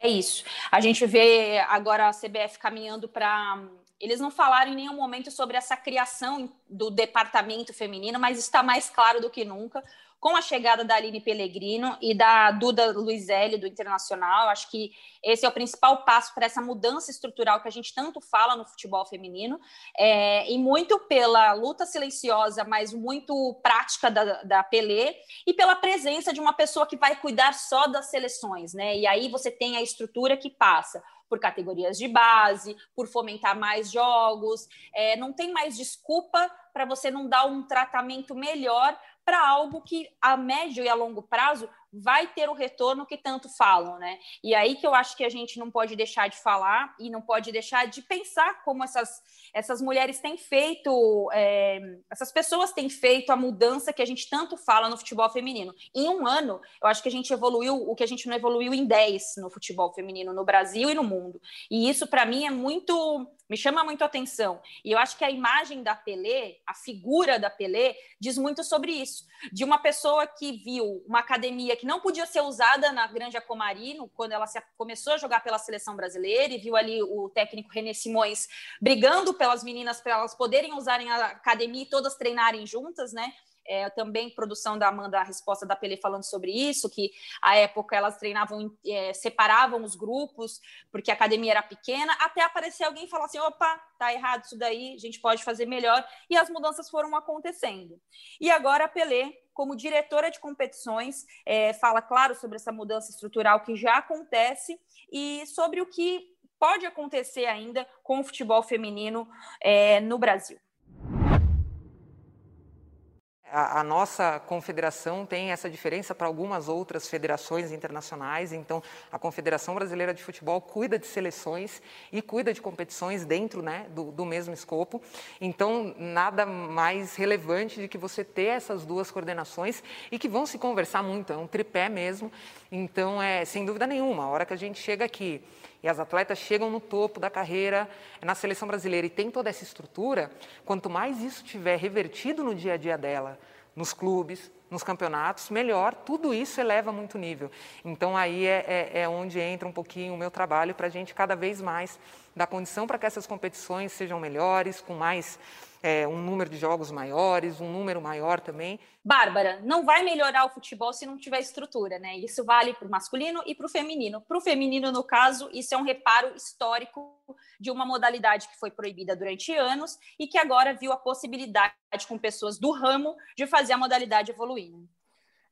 É isso. A gente vê agora a CBF caminhando para. Eles não falaram em nenhum momento sobre essa criação do departamento feminino, mas está mais claro do que nunca com a chegada da Aline Pellegrino e da Duda Luizelli, do Internacional. Acho que esse é o principal passo para essa mudança estrutural que a gente tanto fala no futebol feminino, é, e muito pela luta silenciosa, mas muito prática da, da Pelé, e pela presença de uma pessoa que vai cuidar só das seleções, né? E aí você tem a estrutura que passa por categorias de base, por fomentar mais jogos. É, não tem mais desculpa para você não dar um tratamento melhor para algo que a médio e a longo prazo vai ter o retorno que tanto falam, né? E aí que eu acho que a gente não pode deixar de falar e não pode deixar de pensar como essas, essas mulheres têm feito, é, essas pessoas têm feito a mudança que a gente tanto fala no futebol feminino. Em um ano, eu acho que a gente evoluiu o que a gente não evoluiu em 10 no futebol feminino no Brasil e no mundo. E isso, para mim, é muito me chama muito atenção. E eu acho que a imagem da Pelé, a figura da Pelé, diz muito sobre isso. De uma pessoa que viu uma academia que não podia ser usada na Grande Comarino, quando ela se, começou a jogar pela seleção brasileira, e viu ali o técnico René Simões brigando pelas meninas para elas poderem usarem a academia e todas treinarem juntas, né? é, também produção da Amanda, a resposta da Pelé falando sobre isso, que à época elas treinavam, é, separavam os grupos, porque a academia era pequena, até aparecer alguém e falar assim: opa, tá errado isso daí, a gente pode fazer melhor, e as mudanças foram acontecendo. E agora a Pelé, como diretora de competições, é, fala, claro, sobre essa mudança estrutural que já acontece e sobre o que pode acontecer ainda com o futebol feminino é, no Brasil. A, nossa confederação tem essa diferença para algumas outras federações internacionais. Então, a Confederação Brasileira de Futebol cuida de seleções e cuida de competições dentro né, do, do mesmo escopo. Então, nada mais relevante de que você ter essas duas coordenações e que vão se conversar muito. É um tripé mesmo. Então, é sem dúvida nenhuma, a hora que a gente chega aqui e as atletas chegam no topo da carreira na seleção brasileira e tem toda essa estrutura, quanto mais isso tiver revertido no dia a dia dela, nos clubes, nos campeonatos, melhor. Tudo isso eleva muito nível. Então, aí é, é, é onde entra um pouquinho o meu trabalho para a gente cada vez mais dar condição para que essas competições sejam melhores, com mais é, um número de jogos maiores, um número maior também. Bárbara, não vai melhorar o futebol se não tiver estrutura, né? Isso vale para o masculino e para o feminino. Para o feminino, no caso, isso é um reparo histórico de uma modalidade que foi proibida durante anos e que agora viu a possibilidade com pessoas do ramo de fazer a modalidade evoluir.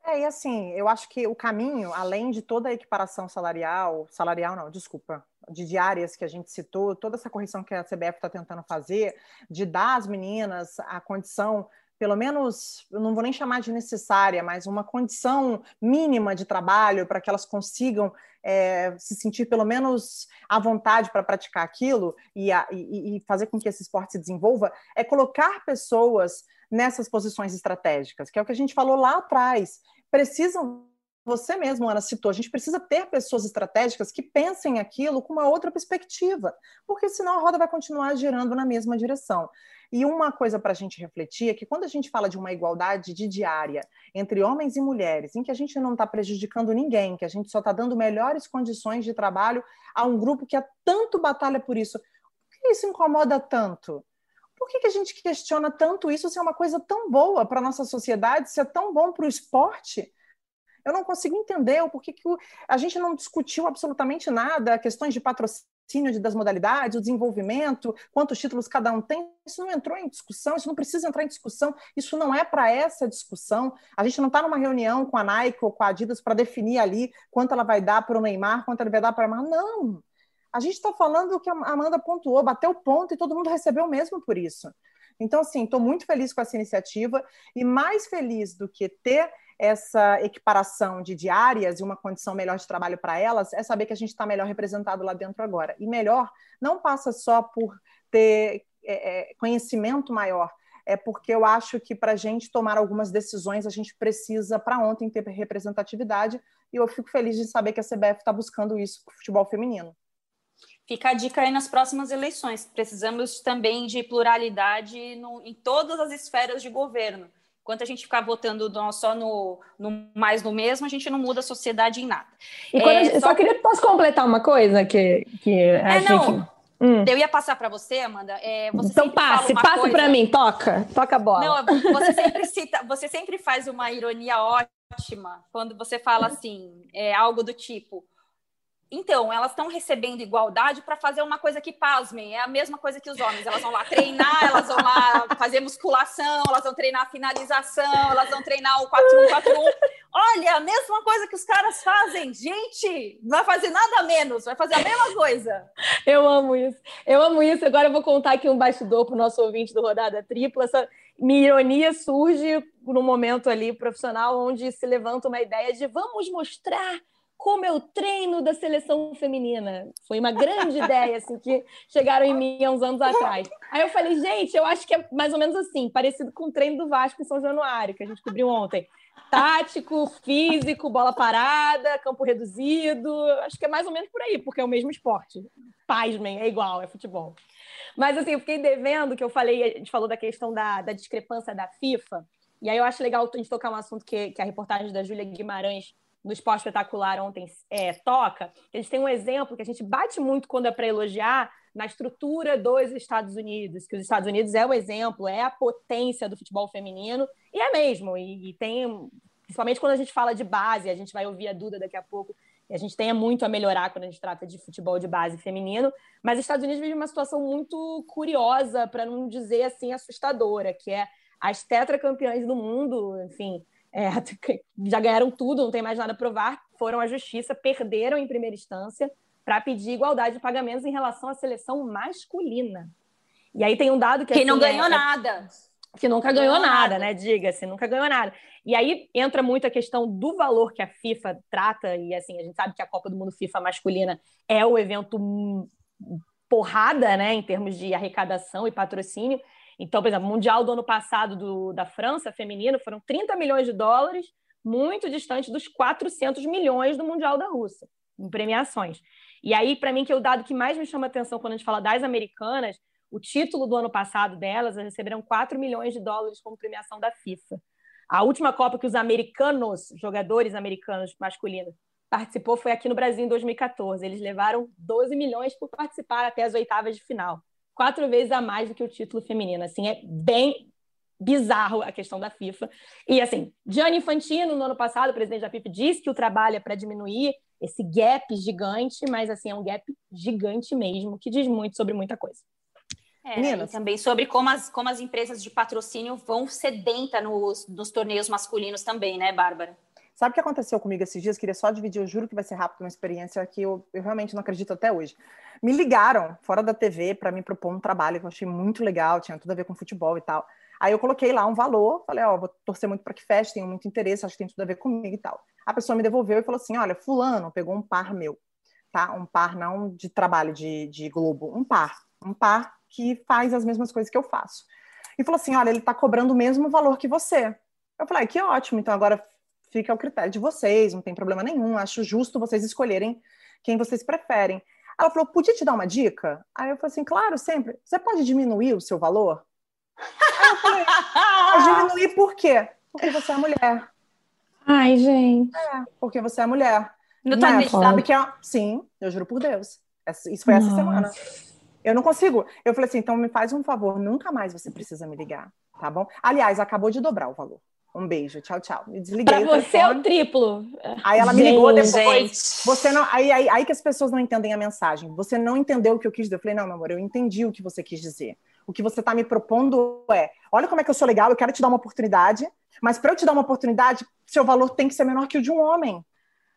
É, e assim, eu acho que o caminho, além de toda a equiparação salarial, salarial não, desculpa, de diárias que a gente citou, toda essa correção que a CBF está tentando fazer, de dar às meninas a condição pelo menos, eu não vou nem chamar de necessária, mas uma condição mínima de trabalho para que elas consigam é, se sentir pelo menos à vontade para praticar aquilo e, a, e, e, fazer com que esse esporte se desenvolva, é colocar pessoas nessas posições estratégicas, que é o que a gente falou lá atrás. Precisam você mesmo, Ana, citou, a gente precisa ter pessoas estratégicas que pensem aquilo com uma outra perspectiva, porque senão a roda vai continuar girando na mesma direção. E uma coisa para a gente refletir é que quando a gente fala de uma igualdade de diária entre homens e mulheres, em que a gente não está prejudicando ninguém, que a gente só está dando melhores condições de trabalho a um grupo que há tanto batalha por isso, por que isso incomoda tanto? Por que, que a gente questiona tanto isso se é uma coisa tão boa para a nossa sociedade, se é tão bom para o esporte? Eu não consigo entender o porquê que a gente não discutiu absolutamente nada, questões de patrocínio das modalidades, o desenvolvimento, quantos títulos cada um tem. Isso não entrou em discussão, isso não precisa entrar em discussão, isso não é para essa discussão. A gente não está numa reunião com a Nike ou com a Adidas para definir ali quanto ela vai dar para o Neymar, quanto ela vai dar para a. Não! A gente está falando o que a Amanda pontuou, bateu o ponto e todo mundo recebeu o mesmo por isso. Então, assim, estou muito feliz com essa iniciativa e mais feliz do que ter essa equiparação de diárias e uma condição melhor de trabalho para elas é saber que a gente está melhor representado lá dentro agora. E melhor não passa só por ter é, é conhecimento maior, é porque eu acho que para a gente tomar algumas decisões, a gente precisa, para ontem, ter representatividade, e eu fico feliz de saber que a CBF está buscando isso para o futebol feminino. Fica a dica aí nas próximas eleições. Precisamos também de pluralidade no, em todas as esferas de governo. Enquanto a gente ficar votando só no, no, mais no mesmo, a gente não muda a sociedade em nada. E é, gente, só... só queria posso completar uma coisa que, que é, não. Que... Hum. Eu ia passar para você, Amanda. É, você então passe, passe para mim, toca, toca a bola. Não, você sempre cita, você sempre faz uma ironia ótima quando você fala assim, é, algo do tipo então, elas estão recebendo igualdade para fazer uma coisa que, pasmem, é a mesma coisa que os homens. Elas vão lá treinar, elas vão lá fazer musculação, elas vão treinar finalização, elas vão treinar o 4-1-4-1. Olha, a mesma coisa que os caras fazem. Gente, não vai fazer nada menos, vai fazer a mesma coisa. Eu amo isso. Eu amo isso. Agora eu vou contar aqui um bastidor para o nosso ouvinte do Rodada Tripla. Essa minha ironia surge no momento ali profissional onde se levanta uma ideia de vamos mostrar como eu treino da seleção feminina. Foi uma grande ideia, assim, que chegaram em mim há uns anos atrás. Aí eu falei, gente, eu acho que é mais ou menos assim, parecido com o treino do Vasco em São Januário, que a gente cobriu ontem. Tático, físico, bola parada, campo reduzido. Acho que é mais ou menos por aí, porque é o mesmo esporte. Pasmem, é igual, é futebol. Mas assim, eu fiquei devendo que eu falei, a gente falou da questão da, da discrepância da FIFA. E aí eu acho legal a gente tocar um assunto que, que a reportagem da Júlia Guimarães no Esporte Espetacular ontem é, toca, gente tem um exemplo que a gente bate muito quando é para elogiar na estrutura dos Estados Unidos, que os Estados Unidos é o exemplo, é a potência do futebol feminino, e é mesmo, e, e tem, principalmente quando a gente fala de base, a gente vai ouvir a Duda daqui a pouco, e a gente tem muito a melhorar quando a gente trata de futebol de base feminino, mas os Estados Unidos vive uma situação muito curiosa, para não dizer assim assustadora, que é as tetracampeãs do mundo, enfim, é, já ganharam tudo, não tem mais nada a provar, foram à justiça, perderam em primeira instância para pedir igualdade de pagamentos em relação à seleção masculina. E aí tem um dado que. Que assim, não ganhou é, nada. Que nunca ganhou, ganhou nada, nada, né? Diga-se, nunca ganhou nada. E aí entra muito a questão do valor que a FIFA trata, e assim, a gente sabe que a Copa do Mundo FIFA masculina é o evento porrada, né, em termos de arrecadação e patrocínio. Então, por exemplo, o Mundial do ano passado do, da França, feminino, foram 30 milhões de dólares, muito distante dos 400 milhões do Mundial da Rússia, em premiações. E aí, para mim, que é o dado que mais me chama atenção quando a gente fala das americanas, o título do ano passado delas, elas receberam 4 milhões de dólares como premiação da FIFA. A última Copa que os americanos, jogadores americanos masculinos, participou foi aqui no Brasil em 2014. Eles levaram 12 milhões por participar até as oitavas de final. Quatro vezes a mais do que o título feminino. Assim, é bem bizarro a questão da FIFA. E assim, Gianni Infantino, no ano passado, o presidente da FIFA, disse que o trabalho é para diminuir esse gap gigante, mas assim, é um gap gigante mesmo, que diz muito sobre muita coisa. É, também sobre como as, como as empresas de patrocínio vão sedenta nos, nos torneios masculinos também, né, Bárbara? Sabe o que aconteceu comigo esses dias? Queria só dividir, eu juro que vai ser rápido, uma experiência que eu, eu realmente não acredito até hoje. Me ligaram fora da TV para me propor um trabalho que eu achei muito legal, tinha tudo a ver com futebol e tal. Aí eu coloquei lá um valor, falei, ó, oh, vou torcer muito para que feche, tenho muito interesse, acho que tem tudo a ver comigo e tal. A pessoa me devolveu e falou assim: olha, fulano pegou um par meu, tá? Um par não de trabalho de, de Globo, um par. Um par que faz as mesmas coisas que eu faço. E falou assim: olha, ele está cobrando o mesmo valor que você. Eu falei, ah, que ótimo, então agora fica ao critério de vocês, não tem problema nenhum, acho justo vocês escolherem quem vocês preferem. Ela falou, podia te dar uma dica? Aí eu falei assim, claro, sempre. Você pode diminuir o seu valor? Aí eu falei, diminuir por quê? Porque você é mulher. Ai, gente. É, porque você é mulher. Não tá é, sabe que é. Sim, eu juro por Deus. Isso foi Nossa. essa semana. Eu não consigo. Eu falei assim, então me faz um favor, nunca mais você precisa me ligar, tá bom? Aliás, acabou de dobrar o valor. Um beijo, tchau, tchau. Me desliguei. Pra você é o triplo. Aí ela me ligou depois. Gente. Você não, aí, aí, aí que as pessoas não entendem a mensagem. Você não entendeu o que eu quis dizer. Eu falei, não, meu amor, eu entendi o que você quis dizer. O que você está me propondo é: olha como é que eu sou legal, eu quero te dar uma oportunidade, mas para eu te dar uma oportunidade, seu valor tem que ser menor que o de um homem.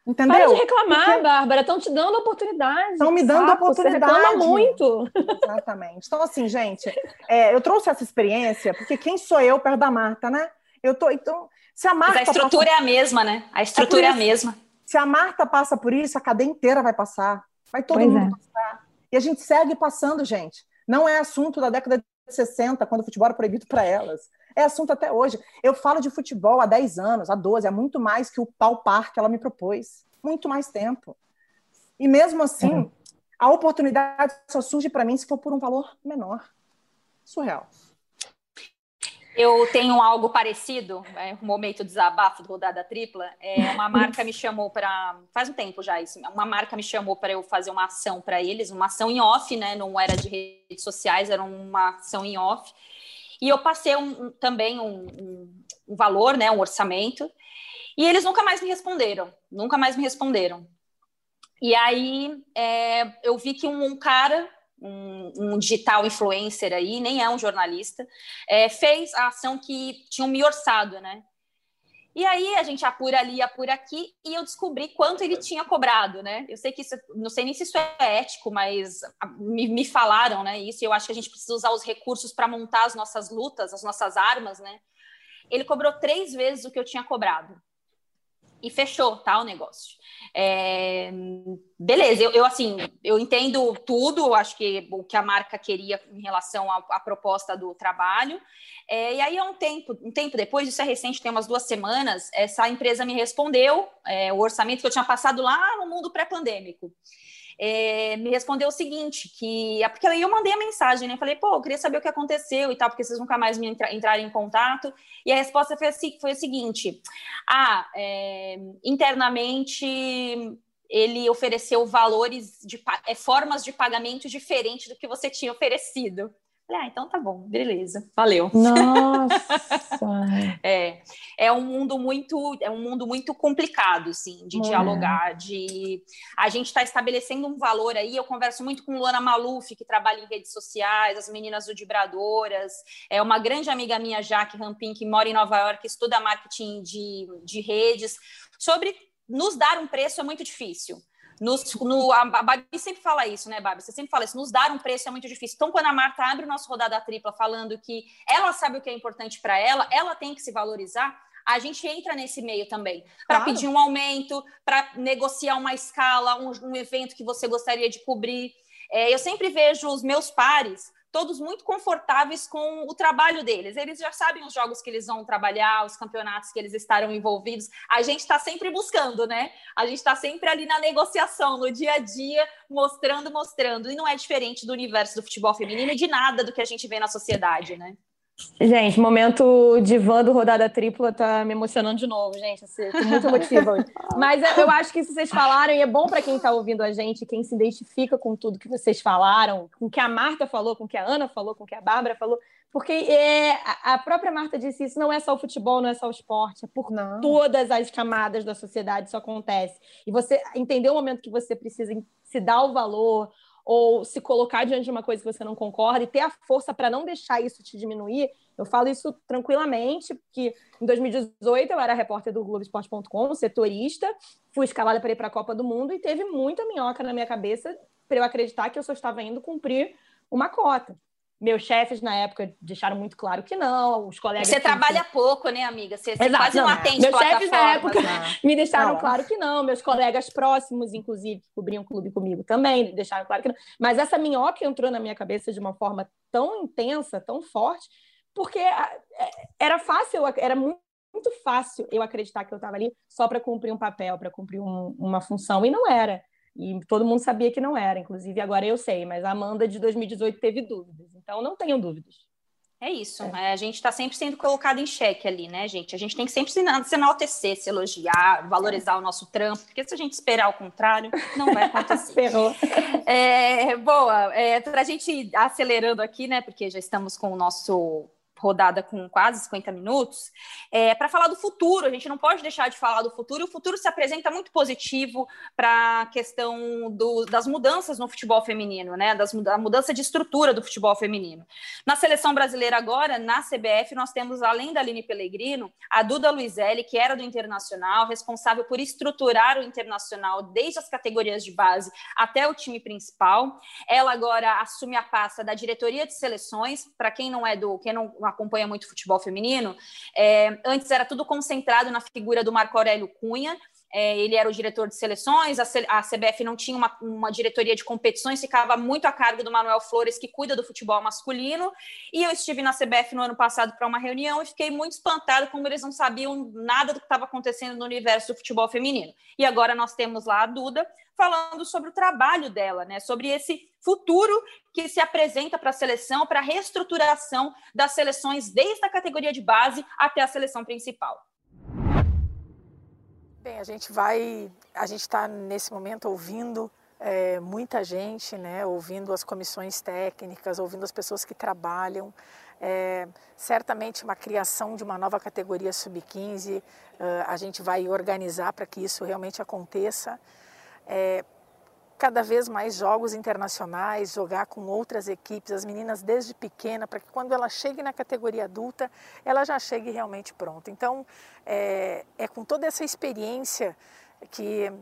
Entendeu? Para de reclamar, Porque... Bárbara. Estão te dando oportunidade. Estão me dando saco, oportunidade. Você reclama muito. Exatamente. Então, assim, gente, é, eu trouxe essa experiência porque quem sou eu perto da Marta, né? Eu tô. Então, se a Marta. Mas a estrutura passa... é a mesma, né? A estrutura é, é, a mesma. Se a Marta passa por isso, a cadeia inteira vai passar. Vai todo pois mundo é. passar. E a gente segue passando, gente. Não é assunto da década de 60, quando o futebol era proibido para elas. É assunto até hoje. Eu falo de futebol há 10 anos, há 12, é muito mais que o pau par que ela me propôs. Muito mais tempo. E mesmo assim, é. a oportunidade só surge para mim se for por um valor menor. Surreal. Eu tenho algo parecido, é, um momento desabafo do Rodada Tripla. É, uma marca me chamou para. Faz um tempo já isso. Uma marca me chamou para eu fazer uma ação para eles, uma ação em off, né? Não era de redes sociais, era uma ação em off. E eu passei um, um, também um, um, valor, né? Um orçamento. E eles nunca mais me responderam. Nunca mais me responderam. E aí é, eu vi que um cara um, um, digital influencer aí, nem é um jornalista, é, fez a ação que tinham me orçado, né? E aí a gente apura ali, apura aqui, e eu descobri quanto ele tinha cobrado, né? Eu sei que isso, não sei nem se isso é ético, mas me, me falaram, né? Isso, e eu acho que a gente precisa usar os recursos para montar as nossas lutas, as nossas armas, né? Ele cobrou três vezes o que eu tinha cobrado e fechou, tá, o negócio. É, beleza, eu, eu, assim, eu entendo tudo, acho que o que a marca queria em relação à, proposta do trabalho. É, e aí, há um tempo, um tempo depois, isso é recente, tem umas duas semanas, essa empresa me respondeu é, o orçamento que eu tinha passado lá no mundo pré-pandêmico é, me respondeu o seguinte, que é porque aí eu mandei a mensagem, né? Falei, pô, eu queria saber o que aconteceu e tal, porque vocês nunca mais me entra, entraram em contato. E a resposta foi, assim, foi o seguinte: ah, é, internamente ele ofereceu valores de é, formas de pagamento diferentes do que você tinha oferecido. Falei, ah, então tá bom, beleza, valeu. Nossa! é, é um mundo muito, é um mundo muito complicado, sim, de dialogar, de a gente está estabelecendo um valor aí. Eu converso muito com Luana Maluf, que trabalha em redes sociais, as meninas do Dibradoras, é uma grande amiga minha, Jaque Rampin, que mora em Nova York, estuda marketing de, de redes, sobre nos dar um preço é muito difícil. Nos, no, a Babi sempre fala isso, né, Babi? Você sempre fala isso, nos dar um preço é muito difícil. Então, quando a Marta abre o nosso rodada tripla falando que ela sabe o que é importante para ela, ela tem que se valorizar, a gente entra nesse meio também para claro. pedir um aumento, para negociar uma escala, um, um, evento que você gostaria de cobrir. É, eu sempre vejo os meus pares todos muito confortáveis com o trabalho deles. Eles já sabem os jogos que eles vão trabalhar, os campeonatos que eles estarão envolvidos. A gente está sempre buscando, né? A gente está sempre ali na negociação, no dia a dia, mostrando, mostrando. E não é diferente do universo do futebol feminino e de nada do que a gente vê na sociedade, né? Gente, momento divã do Rodada Tripla tá me emocionando de novo, gente. Assim, muito emotiva hoje. Mas eu acho que se vocês falaram, e é bom para quem está ouvindo a gente, quem se identifica com tudo que vocês falaram, com o que a Marta falou, com o que a Ana falou, com o que a Bárbara falou, porque é, a própria Marta disse isso, não é só o futebol, não é só o esporte, é por não. todas as camadas da sociedade isso acontece. E você entender o momento que você precisa se dar o valor, ou se colocar diante de uma coisa que você não concorda e ter a força para não deixar isso te diminuir. Eu falo isso tranquilamente, porque em 2018 eu era repórter do Globoesporte.com, setorista, fui escalada para ir para a Copa do Mundo e teve muita minhoca na minha cabeça para eu acreditar que eu só estava indo cumprir uma cota. Meus chefes na época deixaram muito claro que não, os colegas. Você trabalha pouco, né, amiga? Você, você quase não, não atende Meus chefes na época né? me deixaram não. claro que não, meus colegas próximos, inclusive, que cobriam o clube comigo também, deixaram claro que não. Mas essa minhoca entrou na minha cabeça de uma forma tão intensa, tão forte, porque é, era fácil, era muito muito fácil eu acreditar que eu estava ali só para cumprir um papel, para cumprir um, uma função, e não era. E todo mundo sabia que não era, inclusive agora eu sei, mas a Amanda de 2018 teve dúvidas, então não tenham dúvidas. É isso, é. a gente está sempre sendo colocado em xeque ali, né, gente? A gente tem que sempre se enaltecer, se elogiar, valorizar é. o nosso trampo, porque se a gente esperar o contrário, não vai acontecer. Ferrou. É, boa, é, para a gente ir acelerando aqui, né, porque já estamos com o nosso rodada com quase 50 minutos, é, para falar do futuro. A gente não pode deixar de falar do futuro. O futuro se apresenta muito positivo para a questão do, das mudanças no futebol feminino, né? Das, da mudança de estrutura do futebol feminino. Na seleção brasileira agora, na CBF, nós temos, além da Aline Pellegrino, a Duda Luizelli, que era do Internacional, responsável por estruturar o Internacional desde as categorias de base até o time principal. Ela agora assume a pasta da diretoria de seleções. Para quem não é do, quem não acompanha muito futebol feminino, é, antes era tudo concentrado na figura do Marco Aurélio Cunha, é, ele era o diretor de seleções, a, C, a CBF não tinha uma, uma, diretoria de competições, ficava muito a cargo do Manuel Flores, que cuida do futebol masculino. E eu estive na CBF no ano passado para uma reunião e fiquei muito espantada como eles não sabiam nada do que estava acontecendo no universo do futebol feminino. E agora nós temos lá a Duda falando sobre o trabalho dela, né? Sobre esse futuro que se apresenta para a seleção, para a reestruturação das seleções desde a categoria de base até a seleção principal. Bem, a gente vai, a gente está nesse momento ouvindo é, muita gente, né? Ouvindo as comissões técnicas, ouvindo as pessoas que trabalham. É, certamente uma criação de uma nova categoria sub-15, uh, a gente vai organizar para que isso realmente aconteça. Cada vez mais jogos internacionais, jogar com outras equipes, as meninas desde pequena, para que quando ela chegue na categoria adulta, ela já chegue realmente pronta. Então, é, é com toda essa experiência que,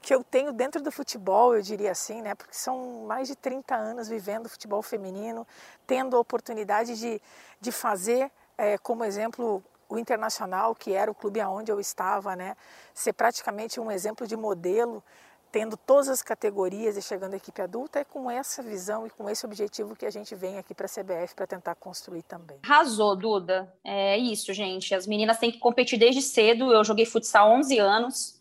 que eu tenho dentro do futebol, eu diria assim, né? Porque são mais de 30 anos vivendo futebol feminino, tendo a oportunidade de, de fazer, é, como exemplo, o Internacional, que era o clube aonde eu estava, né? Ser praticamente um exemplo de modelo tendo todas as categorias e chegando à equipe adulta, é com essa visão e com esse objetivo que a gente vem aqui para a CBF para tentar construir também. Arrasou, Duda. É isso, gente. As meninas têm que competir desde cedo. Eu joguei futsal 11 anos,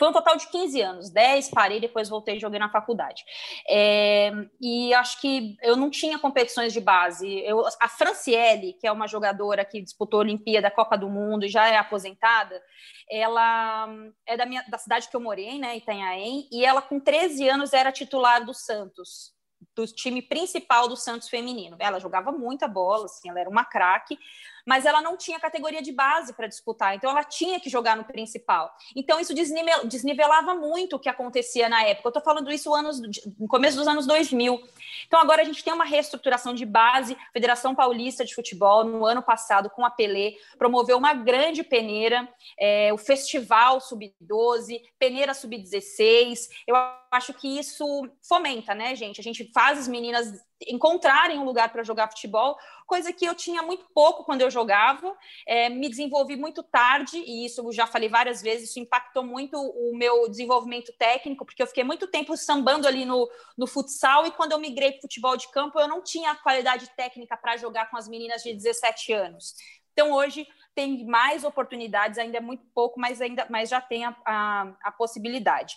foi um total de 15 anos, 10 parei, depois voltei e joguei na faculdade. É, e acho que eu não tinha competições de base. Eu, a Franciele, que é uma jogadora que disputou a Olimpíada, Copa do Mundo e já é aposentada, ela é da, minha, da cidade que eu morei, né, Itanhaém, e ela com 13 anos era titular do Santos do time principal do Santos feminino. Ela jogava muita bola, assim, ela era uma craque, mas ela não tinha categoria de base para disputar, então ela tinha que jogar no principal. Então isso desnivelava muito o que acontecia na época. Eu estou falando isso anos, no começo dos anos 2000. Então agora a gente tem uma reestruturação de base. A Federação Paulista de Futebol, no ano passado, com a Pelé, promoveu uma grande peneira, é, o Festival Sub-12, peneira Sub-16. Eu acho que isso fomenta, né, gente? A gente faz as meninas encontrarem um lugar para jogar futebol, coisa que eu tinha muito pouco quando eu jogava, é, me desenvolvi muito tarde, e isso eu já falei várias vezes, isso impactou muito o meu desenvolvimento técnico, porque eu fiquei muito tempo sambando ali no, no futsal, e quando eu migrei para futebol de campo, eu não tinha qualidade técnica para jogar com as meninas de 17 anos. Então, hoje, tem mais oportunidades, ainda é muito pouco, mas ainda mas já tem a, a, a possibilidade.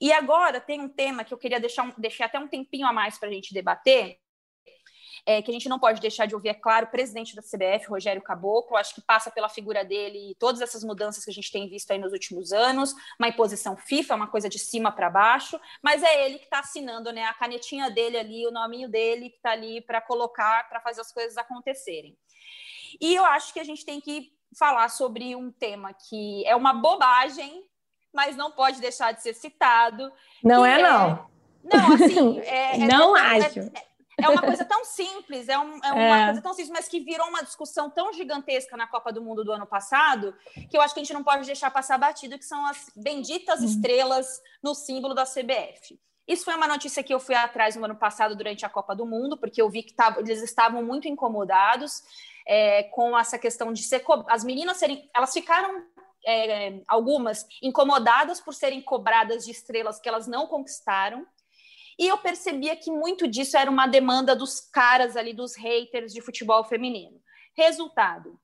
E agora tem um tema que eu queria deixar, deixar até um tempinho a mais para a gente debater, é, que a gente não pode deixar de ouvir, é claro, o presidente da CBF, Rogério Caboclo, acho que passa pela figura dele todas essas mudanças que a gente tem visto aí nos últimos anos, uma imposição FIFA, uma coisa de cima para baixo, mas é ele que está assinando, né, a canetinha dele ali, o nominho dele que está ali para colocar, para fazer as coisas acontecerem. E eu acho que a gente tem que falar sobre um tema que é uma bobagem, mas não pode deixar de ser citado. Não é, é, não. Não, assim, é, é não é, acho. É, uma coisa tão simples, é, um, é uma é. coisa tão simples, mas que virou uma discussão tão gigantesca na Copa do Mundo do ano passado, que eu acho que a gente não pode deixar passar batido, que são as benditas uhum. estrelas no símbolo da CBF. Isso foi uma notícia que eu fui atrás no ano passado durante a Copa do Mundo, porque eu vi que tava, eles estavam muito incomodados é, com essa questão de ser as meninas serem, elas ficaram é, algumas incomodadas por serem cobradas de estrelas que elas não conquistaram. E eu percebia que muito disso era uma demanda dos caras ali, dos haters de futebol feminino. Resultado: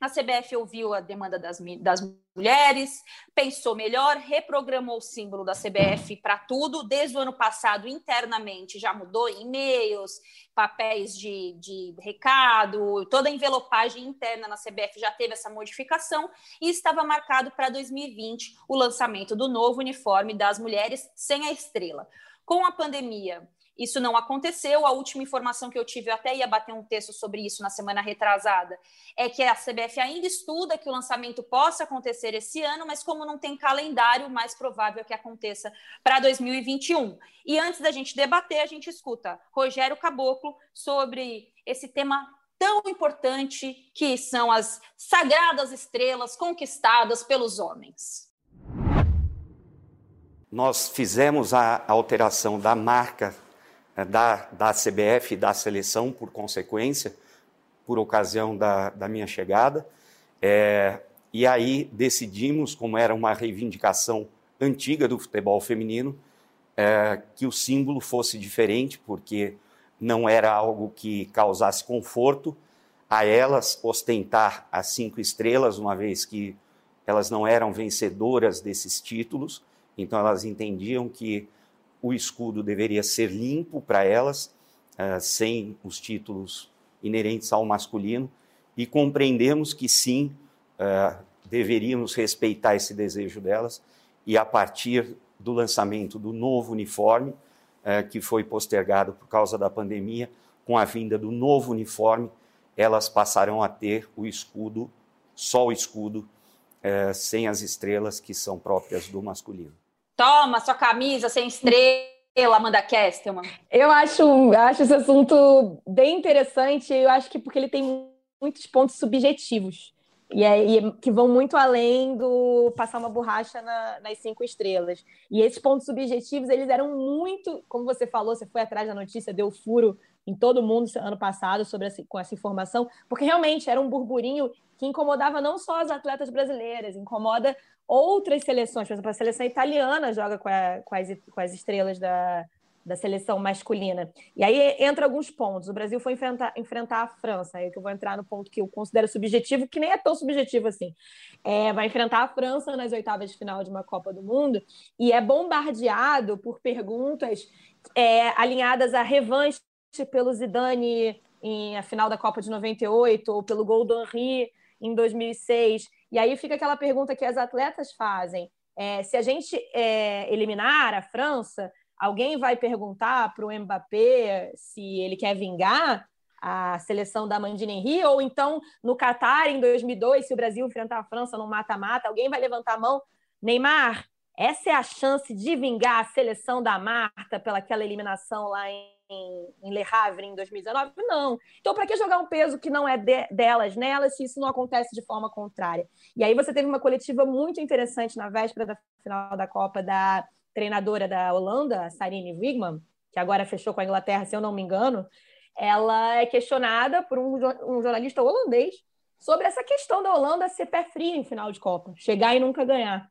a CBF ouviu a demanda das, das mulheres, pensou melhor, reprogramou o símbolo da CBF para tudo. Desde o ano passado, internamente, já mudou e-mails, papéis de, de recado, toda a envelopagem interna na CBF já teve essa modificação e estava marcado para 2020 o lançamento do novo uniforme das mulheres sem a estrela. Com a pandemia, isso não aconteceu. A última informação que eu tive, eu até ia bater um texto sobre isso na semana retrasada, é que a CBF ainda estuda que o lançamento possa acontecer esse ano, mas como não tem calendário, mais provável é que aconteça para 2021. E antes da gente debater, a gente escuta Rogério Caboclo sobre esse tema tão importante que são as sagradas estrelas conquistadas pelos homens. Nós fizemos a alteração da marca da, da CBF e da seleção, por consequência, por ocasião da, da minha chegada. É, e aí decidimos, como era uma reivindicação antiga do futebol feminino, é, que o símbolo fosse diferente, porque não era algo que causasse conforto a elas ostentar as cinco estrelas, uma vez que elas não eram vencedoras desses títulos, então elas entendiam que o escudo deveria ser limpo para elas, uh, sem os títulos inerentes ao masculino, e compreendemos que sim, uh, deveríamos respeitar esse desejo delas, e a partir do lançamento do novo uniforme, uh, que foi postergado por causa da pandemia, com a vinda do novo uniforme, elas passarão a ter o escudo, só o escudo, sem as estrelas que são próprias do masculino. Toma sua camisa sem estrela, Amanda Kestelman. Eu acho, acho esse assunto bem interessante. Eu acho que porque ele tem muitos pontos subjetivos. E, é, e que vão muito além do passar uma borracha na, nas cinco estrelas. E esses pontos subjetivos, eles eram muito, como você falou, você foi atrás da notícia, deu furo em todo mundo ano passado sobre essa, com essa informação, porque realmente era um burburinho que incomodava não só as atletas brasileiras, incomoda outras seleções, por exemplo, a seleção italiana joga com, a, com, as, com as estrelas da, da seleção masculina. E aí entra alguns pontos. O Brasil foi enfrentar, enfrentar a França, aí que eu vou entrar no ponto que eu considero subjetivo, que nem é tão subjetivo assim. É, vai enfrentar a França nas oitavas de final de uma Copa do Mundo e é bombardeado por perguntas é, alinhadas à revanche pelo Zidane em a final da Copa de 98 ou pelo gol do Henry em 2006. E aí fica aquela pergunta que as atletas fazem: é, se a gente é, eliminar a França, alguém vai perguntar para o Mbappé se ele quer vingar a seleção da Mandina Henry? Ou então, no Catar, em 2002, se o Brasil enfrentar a França no mata-mata, alguém vai levantar a mão? Neymar, essa é a chance de vingar a seleção da Marta pelaquela eliminação lá em em, em Le Havre em 2019? Não. Então, para que jogar um peso que não é de, delas nelas se isso não acontece de forma contrária? E aí você teve uma coletiva muito interessante na véspera da final da Copa da treinadora da Holanda, Sarine Wigman, que agora fechou com a Inglaterra, se eu não me engano. Ela é questionada por um, um jornalista holandês sobre essa questão da Holanda ser pé frio em final de Copa, chegar e nunca ganhar.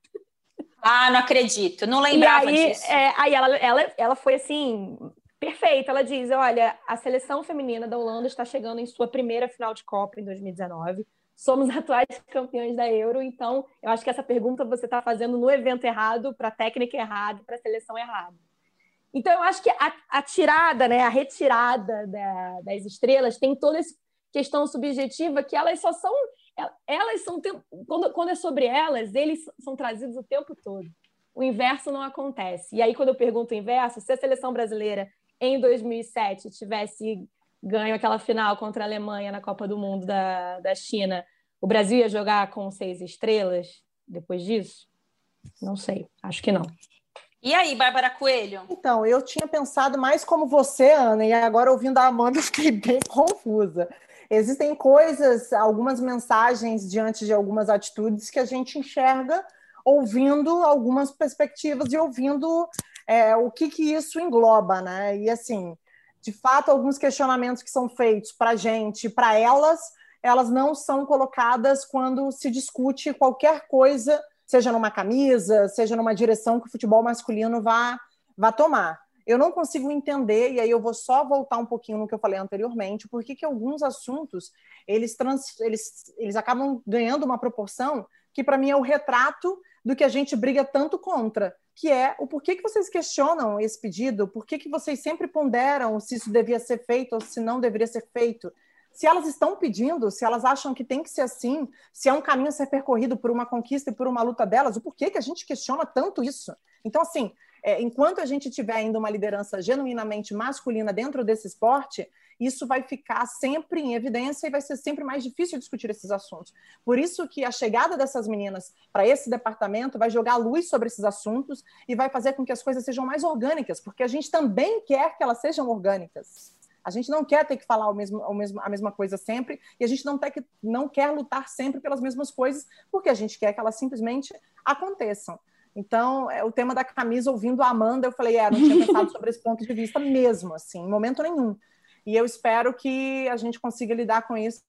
Ah, não acredito, não lembrava aí, disso. É, aí ela, ela, ela foi assim, Perfeito, ela diz: olha, a seleção feminina da Holanda está chegando em sua primeira final de Copa em 2019. Somos atuais campeões da Euro, então eu acho que essa pergunta você está fazendo no evento errado, para a técnica errada, para a seleção errada. Então, eu acho que a, a tirada, né, a retirada da, das estrelas tem toda essa questão subjetiva que elas só são. Elas são. Quando, quando é sobre elas, eles são trazidos o tempo todo. O inverso não acontece. E aí, quando eu pergunto o inverso, se a seleção brasileira em 2007 tivesse ganho aquela final contra a Alemanha na Copa do Mundo da, da China, o Brasil ia jogar com seis estrelas depois disso? Não sei, acho que não. E aí, Bárbara Coelho? Então, eu tinha pensado mais como você, Ana, e agora ouvindo a Amanda, eu fiquei bem confusa. Existem coisas, algumas mensagens diante de algumas atitudes que a gente enxerga ouvindo algumas perspectivas e ouvindo é, o que, que isso engloba, né? E assim, de fato, alguns questionamentos que são feitos para a gente, para elas, elas não são colocadas quando se discute qualquer coisa seja numa camisa, seja numa direção que o futebol masculino vá, vá tomar. Eu não consigo entender, e aí eu vou só voltar um pouquinho no que eu falei anteriormente, por que alguns assuntos eles, trans, eles, eles acabam ganhando uma proporção que, para mim, é o retrato do que a gente briga tanto contra, que é o porquê que vocês questionam esse pedido, por que, vocês sempre ponderam se isso devia ser feito ou se não deveria ser feito se elas estão pedindo, se elas acham que tem que ser assim, se é um caminho a ser percorrido por uma conquista e por uma luta delas, o porquê que a gente questiona tanto isso? Então, assim, é, enquanto a gente tiver ainda uma liderança genuinamente masculina dentro desse esporte, isso vai ficar sempre em evidência e vai ser sempre mais difícil discutir esses assuntos. Por isso que a chegada dessas meninas para esse departamento vai jogar luz sobre esses assuntos e vai fazer com que as coisas sejam mais orgânicas, porque a gente também quer que elas sejam orgânicas. A gente não quer ter que falar o mesmo, o mesmo, a mesma coisa sempre, e a gente não, ter que, não quer lutar sempre pelas mesmas coisas, porque a gente quer que elas simplesmente aconteçam. Então, é, o tema da camisa, ouvindo a Amanda, eu falei, é, não tinha pensado sobre esse ponto de vista mesmo, assim, em momento nenhum. E eu espero que a gente consiga lidar com isso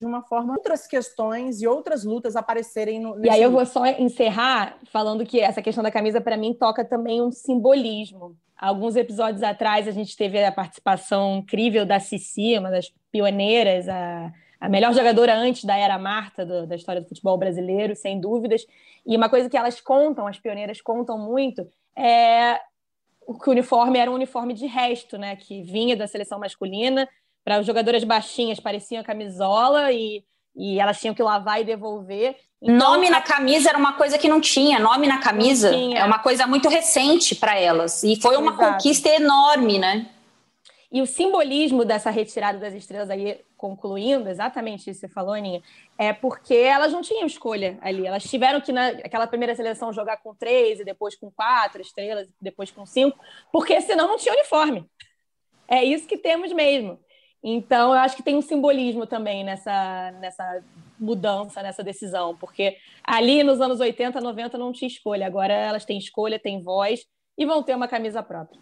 de uma forma outras questões e outras lutas aparecerem no E aí eu vou só encerrar falando que essa questão da camisa para mim toca também um simbolismo. Alguns episódios atrás a gente teve a participação incrível da Cici, uma das pioneiras, a, a melhor jogadora antes da era Marta do, da história do futebol brasileiro, sem dúvidas. E uma coisa que elas contam, as pioneiras contam muito, é que o uniforme era um uniforme de resto, né, que vinha da seleção masculina para jogadoras baixinhas pareciam camisola e, e elas tinham que lavar e devolver. Então, nome na camisa era uma coisa que não tinha. Nome na camisa é uma coisa muito recente para elas. E foi uma Exato. conquista enorme, né? E o simbolismo dessa retirada das estrelas aí, concluindo, exatamente isso que você falou, Aninha, é porque elas não tinham escolha ali. Elas tiveram que, naquela primeira seleção, jogar com três, e depois com quatro estrelas, depois com cinco, porque senão não tinha uniforme. É isso que temos mesmo. Então, eu acho que tem um simbolismo também nessa, nessa mudança, nessa decisão, porque ali nos anos 80, 90 não tinha escolha, agora elas têm escolha, têm voz e vão ter uma camisa própria.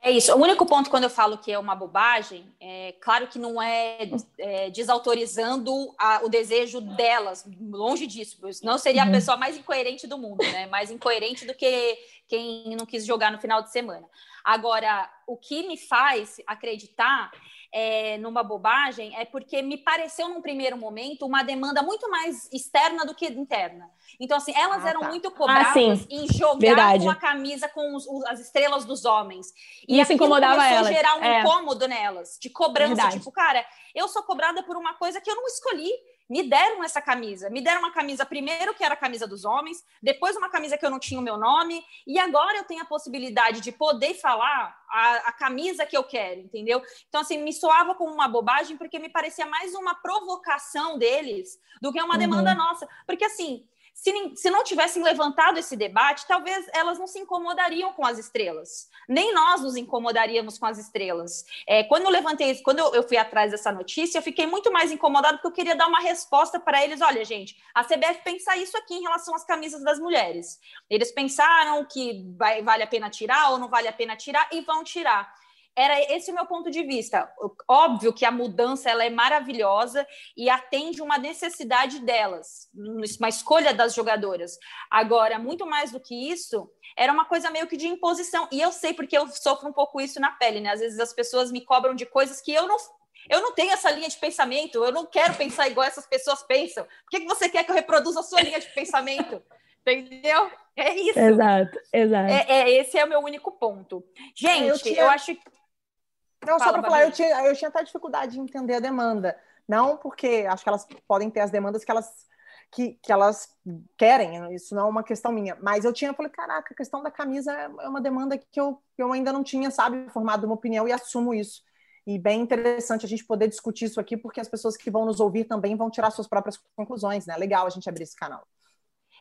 É isso. O único ponto quando eu falo que é uma bobagem, é claro que não é, é desautorizando a, o desejo delas, longe disso, não seria a uhum. pessoa mais incoerente do mundo, né? Mais incoerente do que quem não quis jogar no final de semana. Agora, o que me faz acreditar é, numa bobagem é porque me pareceu num primeiro momento uma demanda muito mais externa do que interna. Então, assim, elas ah, eram tá. muito cobradas ah, em jogar Verdade. com a camisa com os, os, as estrelas dos homens. E isso incomodava começou elas. gerar um é. incômodo nelas, de cobrança. Verdade. Tipo, cara, eu sou cobrada por uma coisa que eu não escolhi me deram essa camisa. Me deram uma camisa primeiro que era a camisa dos homens, depois uma camisa que eu não tinha o meu nome, e agora eu tenho a possibilidade de poder falar a, a camisa que eu quero, entendeu? Então, assim, me soava como uma bobagem, porque me parecia mais uma provocação deles do que uma uhum. demanda nossa. Porque, assim, se, se não tivessem levantado esse debate, talvez elas não se incomodariam com as estrelas. Nem nós nos incomodaríamos com as estrelas. É, quando eu levantei, quando eu, fui atrás dessa notícia, eu fiquei muito mais incomodado porque eu queria dar uma resposta para eles. Olha, gente, a CBF pensa isso aqui em relação às camisas das mulheres. Eles pensaram que vai, vale a pena tirar ou não vale a pena tirar e vão tirar era esse o meu ponto de vista. Óbvio que a mudança ela é maravilhosa e atende uma necessidade delas, uma escolha das jogadoras. Agora, muito mais do que isso, era uma coisa meio que de imposição. E eu sei porque eu sofro um pouco isso na pele, né? Às vezes as pessoas me cobram de coisas que eu não eu não tenho essa linha de pensamento, eu não quero pensar igual essas pessoas pensam. Por que, que você quer que eu reproduza a sua linha de pensamento? Entendeu? É isso. Exato, exato. É, é, esse é o meu único ponto. Gente, eu, tinha... eu acho que. Não, Fala, só para falar, eu tinha, eu tinha até dificuldade de entender a demanda. Não porque acho que elas podem ter as demandas que elas que, que elas querem, isso não é uma questão minha. Mas eu tinha, falei, caraca, a questão da camisa é, é uma demanda que eu, eu ainda não tinha, sabe, formado uma opinião e assumo isso. E bem interessante a gente poder discutir isso aqui, porque as pessoas que vão nos ouvir também vão tirar suas próprias conclusões, né? Legal a gente abrir esse canal.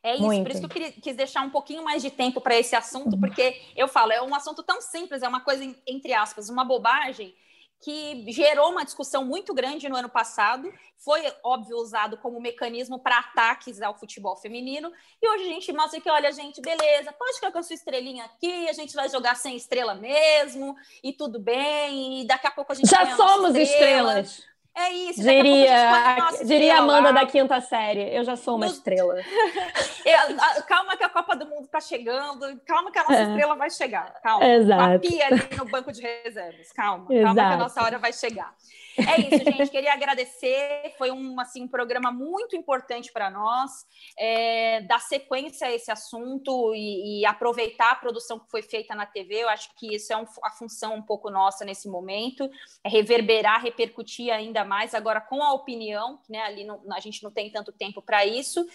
É isso, Muito. por isso que eu quis deixar um pouquinho mais de tempo para esse assunto, porque eu falo, é um assunto tão simples, é uma coisa, entre aspas, uma bobagem, que gerou uma discussão muito grande no ano passado, foi, óbvio, usado como mecanismo para ataques ao futebol feminino, e hoje a gente mostra que, olha, gente, beleza, pode ficar com a sua estrelinha aqui, a gente vai jogar sem estrela mesmo, e tudo bem, e daqui a pouco a gente Já somos estrela. estrelas. É isso. Diria, a diria Amanda da quinta série. Eu já sou uma no... estrela. eu, calma que a Copa do Mundo está chegando. Calma que a nossa é. estrela vai chegar. Calma. Exato. A pia ali no banco de reservas. Calma. Exato. Calma que a nossa hora vai chegar. É isso, gente. Queria agradecer. Foi um, assim, programa muito importante para nós. É, dar sequência a esse assunto e, e, aproveitar a produção que foi feita na TV. Eu acho que isso é um, a função um pouco nossa nesse momento. É reverberar, repercutir ainda mais, agora com a opinião, né? Ali não, a gente não tem tanto tempo para isso.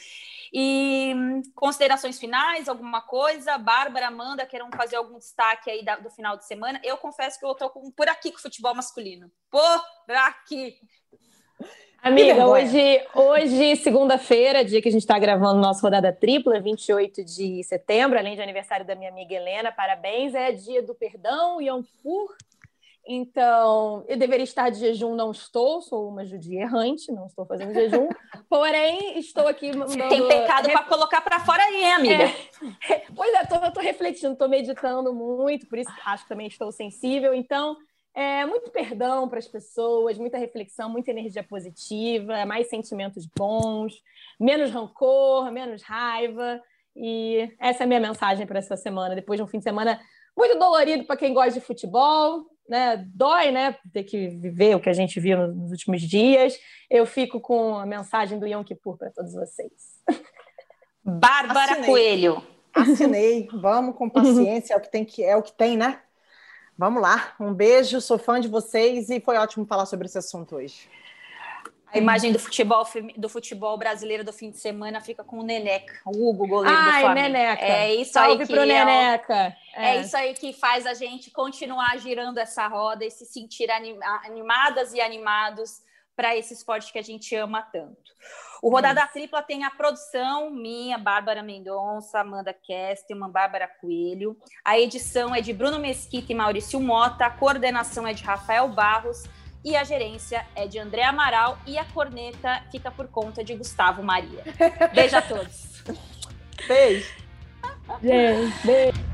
E considerações finais, alguma coisa? Bárbara, Amanda, queiram fazer algum destaque aí da, do final de semana? Eu confesso que eu estou por aqui com o futebol masculino. Por aqui. Amiga, hoje, hoje segunda-feira, dia que a gente está gravando nossa rodada tripla, 28 de setembro, além de aniversário da minha amiga Helena, parabéns. É dia do perdão, Yom Kippur. Então, eu deveria estar de jejum, não estou, sou uma judia errante, não estou fazendo jejum, porém, estou aqui. Mandando... Tem pecado para colocar para fora aí, amiga. É. Pois é, eu estou refletindo, estou meditando muito, por isso acho que também estou sensível. Então, é, muito perdão para as pessoas, muita reflexão, muita energia positiva, mais sentimentos bons, menos rancor, menos raiva. E essa é a minha mensagem para essa semana, depois de um fim de semana muito dolorido para quem gosta de futebol, né? Dói, né? Ter que viver o que a gente viu nos últimos dias. Eu fico com a mensagem do Yom Kippur para todos vocês. Bárbara Assinei. Coelho. Assinei. Vamos com paciência, é o que tem que é o que tem, né? Vamos lá. Um beijo, sou fã de vocês e foi ótimo falar sobre esse assunto hoje. A imagem do futebol, do futebol brasileiro do fim de semana fica com o Neneca, o Hugo, goleiro Ai, do Flamengo. Neneca. É isso Salve aí que pro Neneca. É. é. isso aí que faz a gente continuar girando essa roda e se sentir animadas e animados para esse esporte que a gente ama tanto. O Rodada Tripla tem a produção minha, Bárbara Mendonça, Amanda Kestelman, Bárbara Coelho. A edição é de Bruno Mesquita e Maurício Mota. A coordenação é de Rafael Barros e a gerência é de André Amaral e a corneta fica por conta de Gustavo Maria. Beijo a todos. Beijo. Gente, beijo.